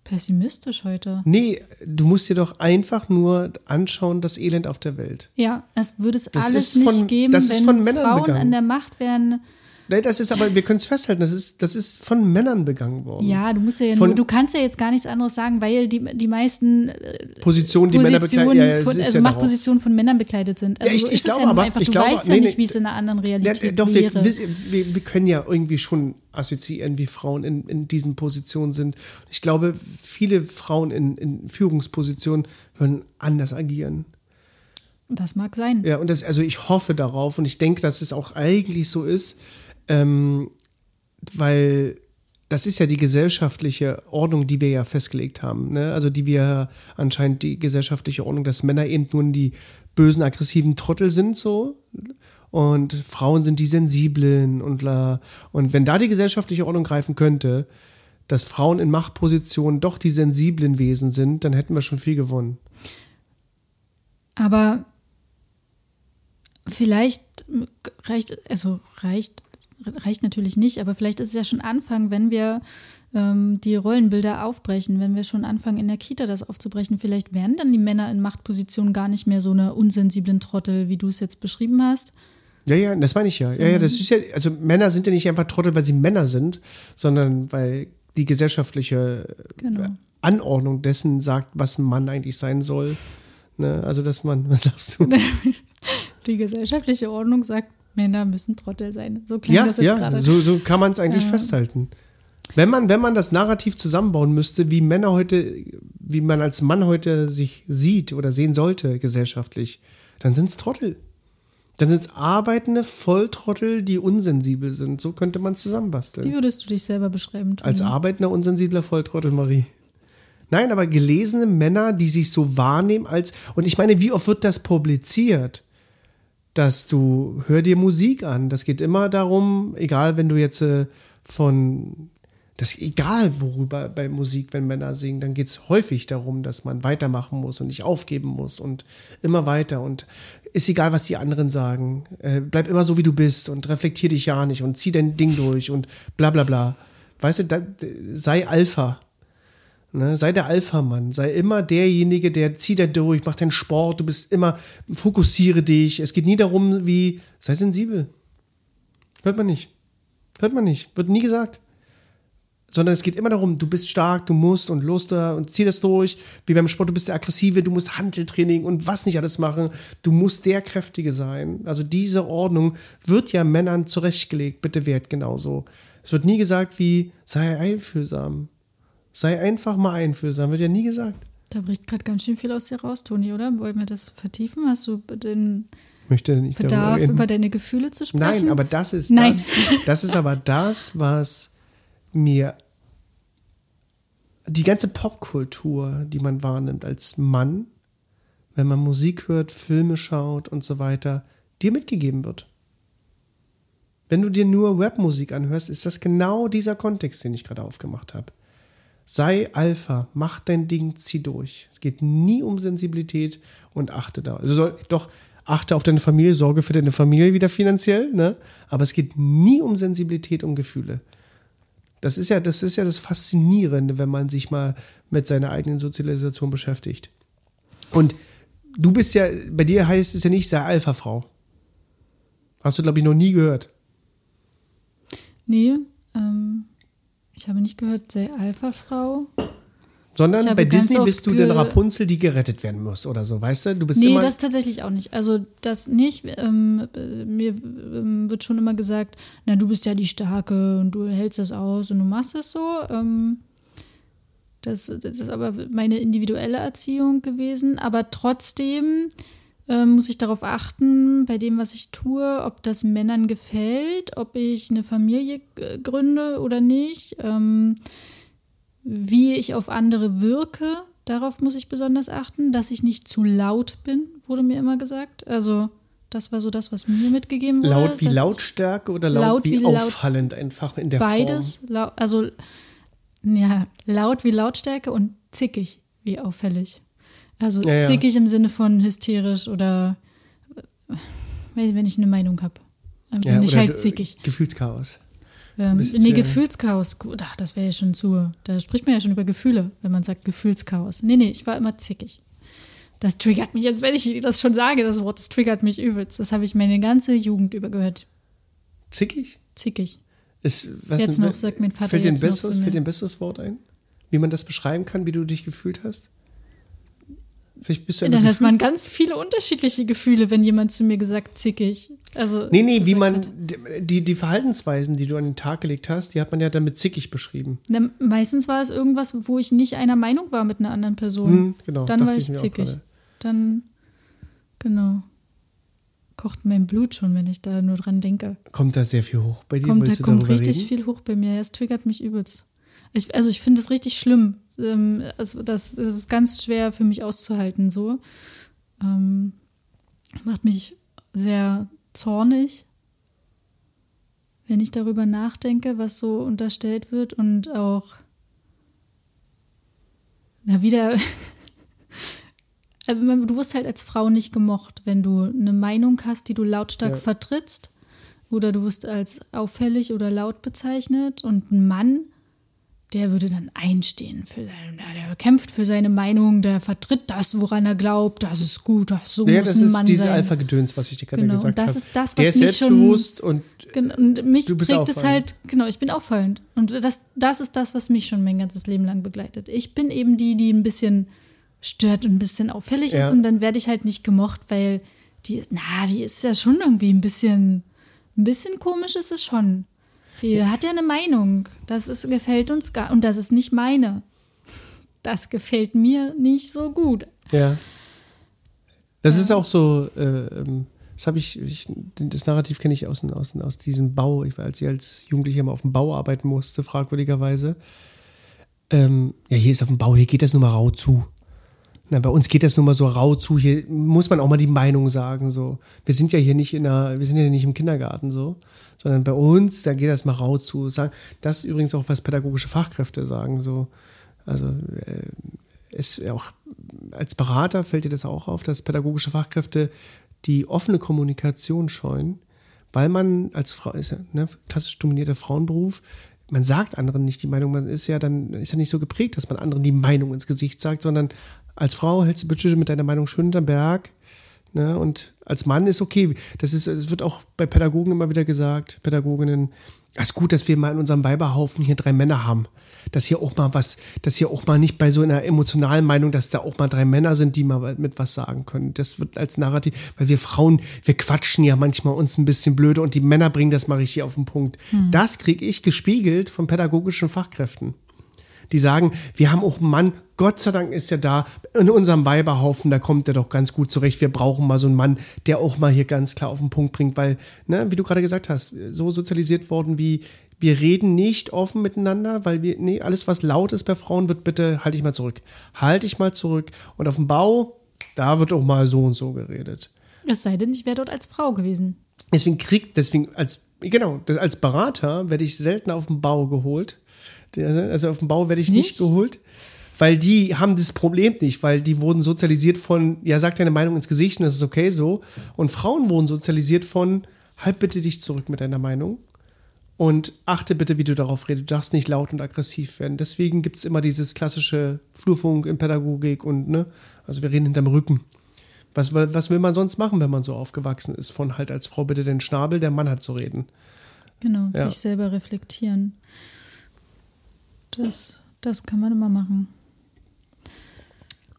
pessimistisch heute. Nee, du musst dir doch einfach nur anschauen, das Elend auf der Welt. Ja, es würde es Das alles ist nicht von- geben, wenn von Frauen begangen. an der Macht wären. Nee, das ist aber, wir können es festhalten, das ist, das ist von Männern begangen worden. Ja, du musst ja Von- nur, du kannst ja jetzt gar nichts anderes sagen, weil die, die meisten äh, Positionen, die Männer bekleiden. Ja, ja, von, also ja. Machtpositionen von Männern bekleidet sind. Also ich- so ich glaube ja aber- einfach, ich du glaube- weißt ja nee, nicht, nee. wie es in einer anderen Ja, Realität doch, wir, wäre. wir, wir können ja irgendwie schon assoziieren, wie Frauen in, in diesen Positionen sind. Ich glaube, viele Frauen in, in Führungspositionen würden anders agieren. das mag sein. Ja, und das, also ich hoffe darauf und ich denke, dass es auch eigentlich so ist, ähm, weil das ist ja die gesellschaftliche Ordnung, die wir ja festgelegt haben. Ne? Also die wir anscheinend die gesellschaftliche Ordnung, dass Männer eben nun die bösen, aggressiven Trottel sind so und Frauen sind die sensiblen und la. Und wenn da die gesellschaftliche Ordnung greifen könnte, dass Frauen in Machtpositionen doch die sensiblen Wesen sind, dann hätten wir schon viel gewonnen. Aber vielleicht reicht, also reicht, reicht natürlich nicht, aber vielleicht ist es ja schon Anfang, wenn wir ähm, die Rollenbilder aufbrechen, wenn wir schon anfangen, in der Kita das aufzubrechen, vielleicht werden dann die Männer in Machtpositionen gar nicht mehr so eine unsensiblen Trottel, wie du es jetzt beschrieben hast. Ja, ja, das meine ich ja. Ja, ja, das ist ja, also Männer sind ja nicht einfach Trottel, weil sie Männer sind, sondern weil die gesellschaftliche Genau. Anordnung dessen sagt, was ein Mann eigentlich sein soll. Ne? Also, dass man, was sagst du? Die gesellschaftliche Ordnung sagt, Männer müssen Trottel sein. So klingt ja, das jetzt ja, gerade. so, so kann man es eigentlich Ja. festhalten. Wenn man, wenn man das Narrativ zusammenbauen müsste, wie Männer heute, wie man als Mann heute sich sieht oder sehen sollte gesellschaftlich, dann sind es Trottel. Dann sind es arbeitende Volltrottel, die unsensibel sind. So könnte man es zusammenbasteln. Wie würdest du dich selber beschreiben? Toni? Als arbeitender, unsensibler Volltrottel, Marie. Nein, aber gelesene Männer, die sich so wahrnehmen als. Und ich meine, wie oft wird das publiziert? Dass du, hör dir Musik an. Das geht immer darum, egal, wenn du jetzt äh, von. Das egal worüber bei Musik, wenn Männer singen, dann geht es häufig darum, dass man weitermachen muss und nicht aufgeben muss und immer weiter und ist egal, was die anderen sagen. Äh, bleib immer so, wie du bist und reflektier dich ja nicht und zieh dein Ding durch und bla bla bla. Weißt du, da, sei Alpha. Ne? Sei der Alpha-Mann. Sei immer derjenige, der zieht da durch, mach deinen Sport, du bist immer, fokussiere dich. Es geht nie darum, wie, sei sensibel. Hört man nicht. Hört man nicht. Wird nie gesagt. Sondern es geht immer darum, du bist stark, du musst und Lust da und zieh das durch. Wie beim Sport, du bist der Aggressive, du musst Handeltraining und was nicht alles machen. Du musst der Kräftige sein. Also diese Ordnung wird ja Männern zurechtgelegt. Bitte wert genauso. Es wird nie gesagt wie, sei einfühlsam. Sei einfach mal einfühlsam. Wird ja nie gesagt. Da bricht gerade ganz schön viel aus dir raus, Toni, oder? Wollen wir das vertiefen? Hast du den Bedarf, über deine Gefühle zu sprechen? Nein, aber das ist Nein. das. Das ist aber das, was mir die ganze Popkultur, die man wahrnimmt als Mann, wenn man Musik hört, Filme schaut und so weiter, dir mitgegeben wird. Wenn du dir nur Rapmusik anhörst, ist das genau dieser Kontext, den ich gerade aufgemacht habe. Sei Alpha, mach dein Ding, zieh durch. Es geht nie um Sensibilität und achte da. Also soll, doch, achte auf deine Familie, sorge für deine Familie wieder finanziell, ne? Aber es geht nie um Sensibilität und Gefühle. Das ist ja, das ist ja das Faszinierende, wenn man sich mal mit seiner eigenen Sozialisation beschäftigt. Und du bist ja, bei dir heißt es ja nicht, sei Alpha-Frau. Hast du, glaube ich, noch nie gehört. Nee, ähm, ich habe nicht gehört, sei Alpha-Frau. Sondern bei Disney bist du ge- den Rapunzel, die gerettet werden muss oder so, weißt du? Du bist Nee, immer. das tatsächlich auch nicht. Also das nicht. Ähm, äh, mir ähm, wird schon immer gesagt, na, du bist ja die Starke und du hältst das aus und du machst es so. Ähm, das, das ist aber meine individuelle Erziehung gewesen. Aber trotzdem ähm, muss ich darauf achten, bei dem, was ich tue, ob das Männern gefällt, ob ich eine Familie äh, gründe oder nicht. Ähm, wie ich auf andere wirke, darauf muss ich besonders achten, dass ich nicht zu laut bin, wurde mir immer gesagt. Also das war so das, was mir mitgegeben wurde. Laut wie Lautstärke oder laut, Laut wie, wie laut- auffallend einfach in der Beides, Form? lau also ja, laut wie Lautstärke und zickig wie auffällig. Also Ja, ja. zickig im Sinne von hysterisch oder wenn, ich eine Meinung habe. Dann bin Ja, ich halt zickig. Gefühlschaos. Ähm, nee, Gefühlschaos, ach, das wäre ja schon zu. Da spricht man ja schon über Gefühle, wenn man sagt Gefühlschaos. Nee, nee, ich war immer zickig. Das triggert mich jetzt, wenn ich das schon sage, das Wort, das triggert mich übelst. Das habe ich meine ganze Jugend über gehört. Zickig? Zickig. Ist, was Jetzt noch, sagt mein Vater fällt dir ein besseres Wort ein? Wie man das beschreiben kann, wie du dich gefühlt hast? Vielleicht bist du Dann einfach hat man ganz viele unterschiedliche Gefühle, wenn jemand zu mir gesagt, zickig. Also, Nee, nee, wie man hat. die, die Verhaltensweisen, die du an den Tag gelegt hast, die hat man ja dann mit zickig beschrieben. Na, meistens war es irgendwas, wo ich nicht einer Meinung war mit einer anderen Person. Hm, genau, Dann war ich ich zickig. Dann, genau. Kocht mein Blut schon, wenn ich da nur dran denke. Kommt da sehr viel hoch bei dir? Kommt, da kommt richtig reden? viel hoch bei mir. Es triggert mich übelst. Ich, also ich finde es richtig schlimm. Ähm, also das, das ist ganz schwer für mich auszuhalten so. Ähm, macht mich sehr zornig, wenn ich darüber nachdenke, was so unterstellt wird und auch na wieder Also, du wirst halt als Frau nicht gemocht, wenn du eine Meinung hast, die du lautstark Ja. vertrittst oder du wirst als auffällig oder laut bezeichnet und ein Mann, der würde dann einstehen für seine, der kämpft für seine Meinung, der vertritt das, woran er glaubt, das ist gut, das so Ja, muss das ein ist Mann diese sein. Alpha-Gedöns, was ich dir gerade Genau, gesagt und habe. das ist das, Der was ist mich schon- selbstbewusst und Gen- Und mich trägt es halt, genau, ich bin auffallend. Und das, das ist das, was mich schon mein ganzes Leben lang begleitet. Ich bin eben die, die ein bisschen stört und ein bisschen auffällig Ja. ist und dann werde ich halt nicht gemocht, weil die, na, die ist ja schon irgendwie ein bisschen, ein bisschen komisch ist es schon. Die hat ja eine Meinung. Das ist, gefällt uns gar, und das ist nicht meine. Das gefällt mir nicht so gut. Ja. Das ist auch so, äh, ähm, das habe ich, ich, das Narrativ kenne ich aus, aus, aus diesem Bau, ich war, als ich als Jugendlicher mal auf dem Bau arbeiten musste, fragwürdigerweise. Ähm, ja, hier ist auf dem Bau, hier geht das nur mal rau zu. Na, bei uns geht das nur mal so rau zu, hier muss man auch mal die Meinung sagen, so. Wir sind ja hier nicht in einer, wir sind ja nicht im Kindergarten, so. Sondern bei uns, da geht das mal rau zu. Das ist übrigens auch, was pädagogische Fachkräfte sagen, so. Also, äh, es auch als Berater fällt dir das auch auf, dass pädagogische Fachkräfte die offene Kommunikation scheuen, weil man als Frau ist ja ne, klassisch dominierter Frauenberuf, man sagt anderen nicht die Meinung, man ist ja dann ist ja nicht so geprägt, dass man anderen die Meinung ins Gesicht sagt, sondern als Frau hältst du bitte mit deiner Meinung schön hinterm Berg. Ne, und als Mann ist okay. Das ist, es wird auch bei Pädagogen immer wieder gesagt, Pädagoginnen, es ist gut, dass wir mal in unserem Weiberhaufen hier drei Männer haben. Dass hier auch mal was, dass hier auch mal nicht bei so einer emotionalen Meinung, dass da auch mal drei Männer sind, die mal mit was sagen können. Das wird als Narrativ, weil wir Frauen, wir quatschen ja manchmal uns ein bisschen blöde und die Männer bringen das mal richtig auf den Punkt. Das kriege ich gespiegelt von pädagogischen Fachkräften die sagen, wir haben auch einen Mann, Gott sei Dank ist er da, in unserem Weiberhaufen, da kommt er doch ganz gut zurecht. Wir brauchen mal so einen Mann, der auch mal hier ganz klar auf den Punkt bringt, weil, ne, wie du gerade gesagt hast, so sozialisiert worden wie, wir reden nicht offen miteinander, weil wir, nee, alles was laut ist bei Frauen wird bitte, halte ich mal zurück. Halte ich mal zurück. Und auf dem Bau, da wird auch mal so und so geredet. Es sei denn, ich wäre dort als Frau gewesen. Deswegen kriegt, deswegen als, genau, als Berater werde ich selten auf den Bau geholt. Also auf dem Bau werde ich nicht, Nicht? geholt. Weil die haben das Problem nicht, weil die wurden sozialisiert von, ja, sag deine Meinung ins Gesicht und das ist okay so. Und Frauen wurden sozialisiert von, halt bitte dich zurück mit deiner Meinung. Und achte bitte, wie du darauf redest. Du darfst nicht laut und aggressiv werden. Deswegen gibt es immer dieses klassische Flurfunk in Pädagogik und, ne, also wir reden hinterm Rücken. Was, will- was will man sonst machen, wenn man so aufgewachsen ist? Von halt als Frau bitte den Schnabel, der Mann hat zu reden. Genau, Ja. sich selber reflektieren. Das, das kann man immer machen.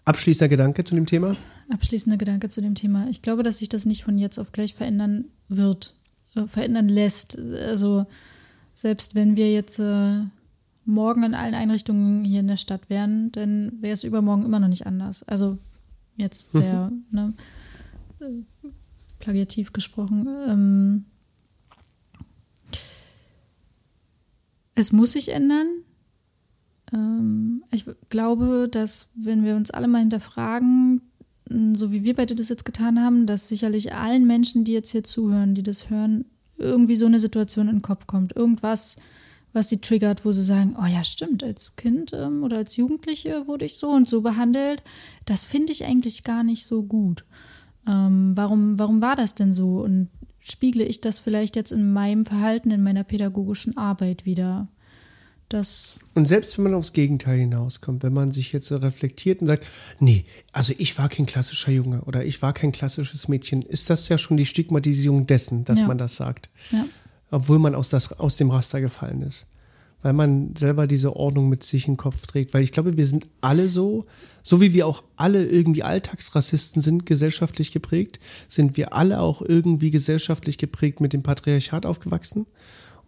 Abschließender Gedanke zu dem Thema? Abschließender Gedanke zu dem Thema. Ich glaube, dass sich das nicht von jetzt auf gleich verändern wird, äh, verändern lässt. Also selbst wenn wir jetzt äh, morgen in allen Einrichtungen hier in der Stadt wären, dann wäre es übermorgen immer noch nicht anders. Also jetzt sehr ne, äh, plagiativ gesprochen. Ähm, es muss sich ändern. Ähm, ich glaube, dass wenn wir uns alle mal hinterfragen, so wie wir beide das jetzt getan haben, dass sicherlich allen Menschen, die jetzt hier zuhören, die das hören, irgendwie so eine Situation in den Kopf kommt. Irgendwas, was sie triggert, wo sie sagen, oh ja, stimmt, als Kind ähm, oder als Jugendliche wurde ich so und so behandelt. Das finde ich eigentlich gar nicht so gut. Ähm, warum, warum war das denn so? Und spiegle ich das vielleicht jetzt in meinem Verhalten, in meiner pädagogischen Arbeit wieder? Das und selbst wenn man aufs Gegenteil hinauskommt, wenn man sich jetzt so reflektiert und sagt, nee, also ich war kein klassischer Junge oder ich war kein klassisches Mädchen, ist das ja schon die Stigmatisierung dessen, dass ja. man das sagt. Ja. Obwohl man aus, das, aus dem Raster gefallen ist. Weil man selber diese Ordnung mit sich im Kopf trägt. Weil ich glaube, wir sind alle so, so wie wir auch alle irgendwie Alltagsrassisten sind, gesellschaftlich geprägt, sind wir alle auch irgendwie gesellschaftlich geprägt mit dem Patriarchat aufgewachsen.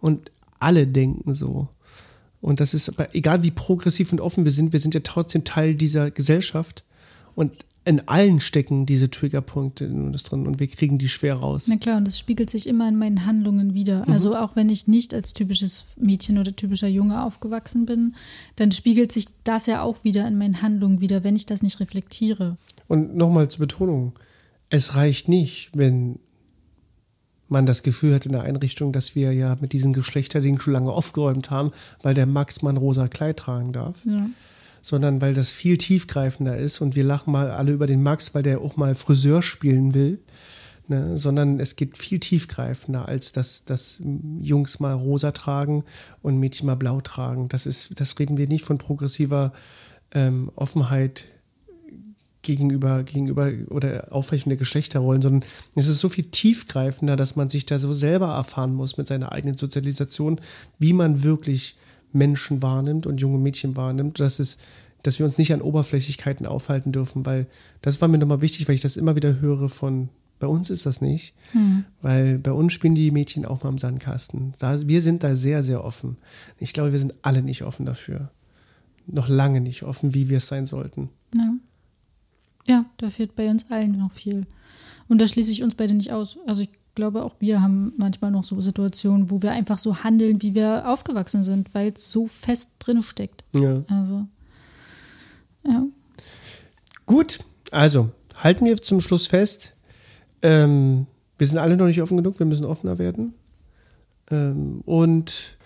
Und alle denken so. Und das ist, aber egal wie progressiv und offen wir sind, wir sind ja trotzdem Teil dieser Gesellschaft. Und in allen stecken diese Triggerpunkte in uns drin und wir kriegen die schwer raus. Na klar, und das spiegelt sich immer in meinen Handlungen wieder. Mhm. Also auch wenn ich nicht als typisches Mädchen oder typischer Junge aufgewachsen bin, dann spiegelt sich das ja auch wieder in meinen Handlungen wieder, wenn ich das nicht reflektiere. Und nochmal zur Betonung, es reicht nicht, wenn man das Gefühl hat in der Einrichtung, dass wir ja mit diesen Geschlechterdingen schon lange aufgeräumt haben, weil der Max mal ein rosa Kleid tragen darf. Ja. Sondern weil das viel tiefgreifender ist und wir lachen mal alle über den Max, weil der auch mal Friseur spielen will. Ne? Sondern es geht viel tiefgreifender, als dass, dass Jungs mal rosa tragen und Mädchen mal blau tragen. Das ist, das reden wir nicht von progressiver ähm, Offenheit gegenüber, gegenüber oder Aufweichung der Geschlechterrollen, sondern es ist so viel tiefgreifender, dass man sich da so selber erfahren muss mit seiner eigenen Sozialisation, wie man wirklich Menschen wahrnimmt und junge Mädchen wahrnimmt, dass es dass wir uns nicht an Oberflächlichkeiten aufhalten dürfen, weil das war mir nochmal wichtig, weil ich das immer wieder höre von, bei uns ist das nicht, hm. weil bei uns spielen die Mädchen auch mal im Sandkasten. Da, wir sind da sehr, sehr offen. Ich glaube, wir sind alle nicht offen dafür. Noch lange nicht offen, wie wir es sein sollten. Ja. Da fehlt bei uns allen noch viel. Und da schließe ich uns beide nicht aus. Also ich glaube, auch wir haben manchmal noch so Situationen, wo wir einfach so handeln, wie wir aufgewachsen sind, weil es so fest drin steckt. Ja. Also, ja. Gut, also halten wir zum Schluss fest, ähm, wir sind alle noch nicht offen genug, wir müssen offener werden. Ähm, und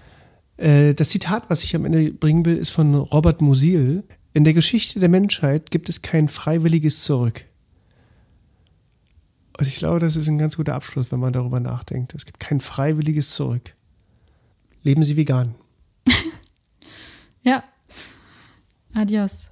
äh, das Zitat, was ich am Ende bringen will, ist von Robert Musil. In der Geschichte der Menschheit gibt es kein freiwilliges Zurück. Und ich glaube, das ist ein ganz guter Abschluss, wenn man darüber nachdenkt. Es gibt kein freiwilliges Zurück. Leben Sie vegan. ja. Adios.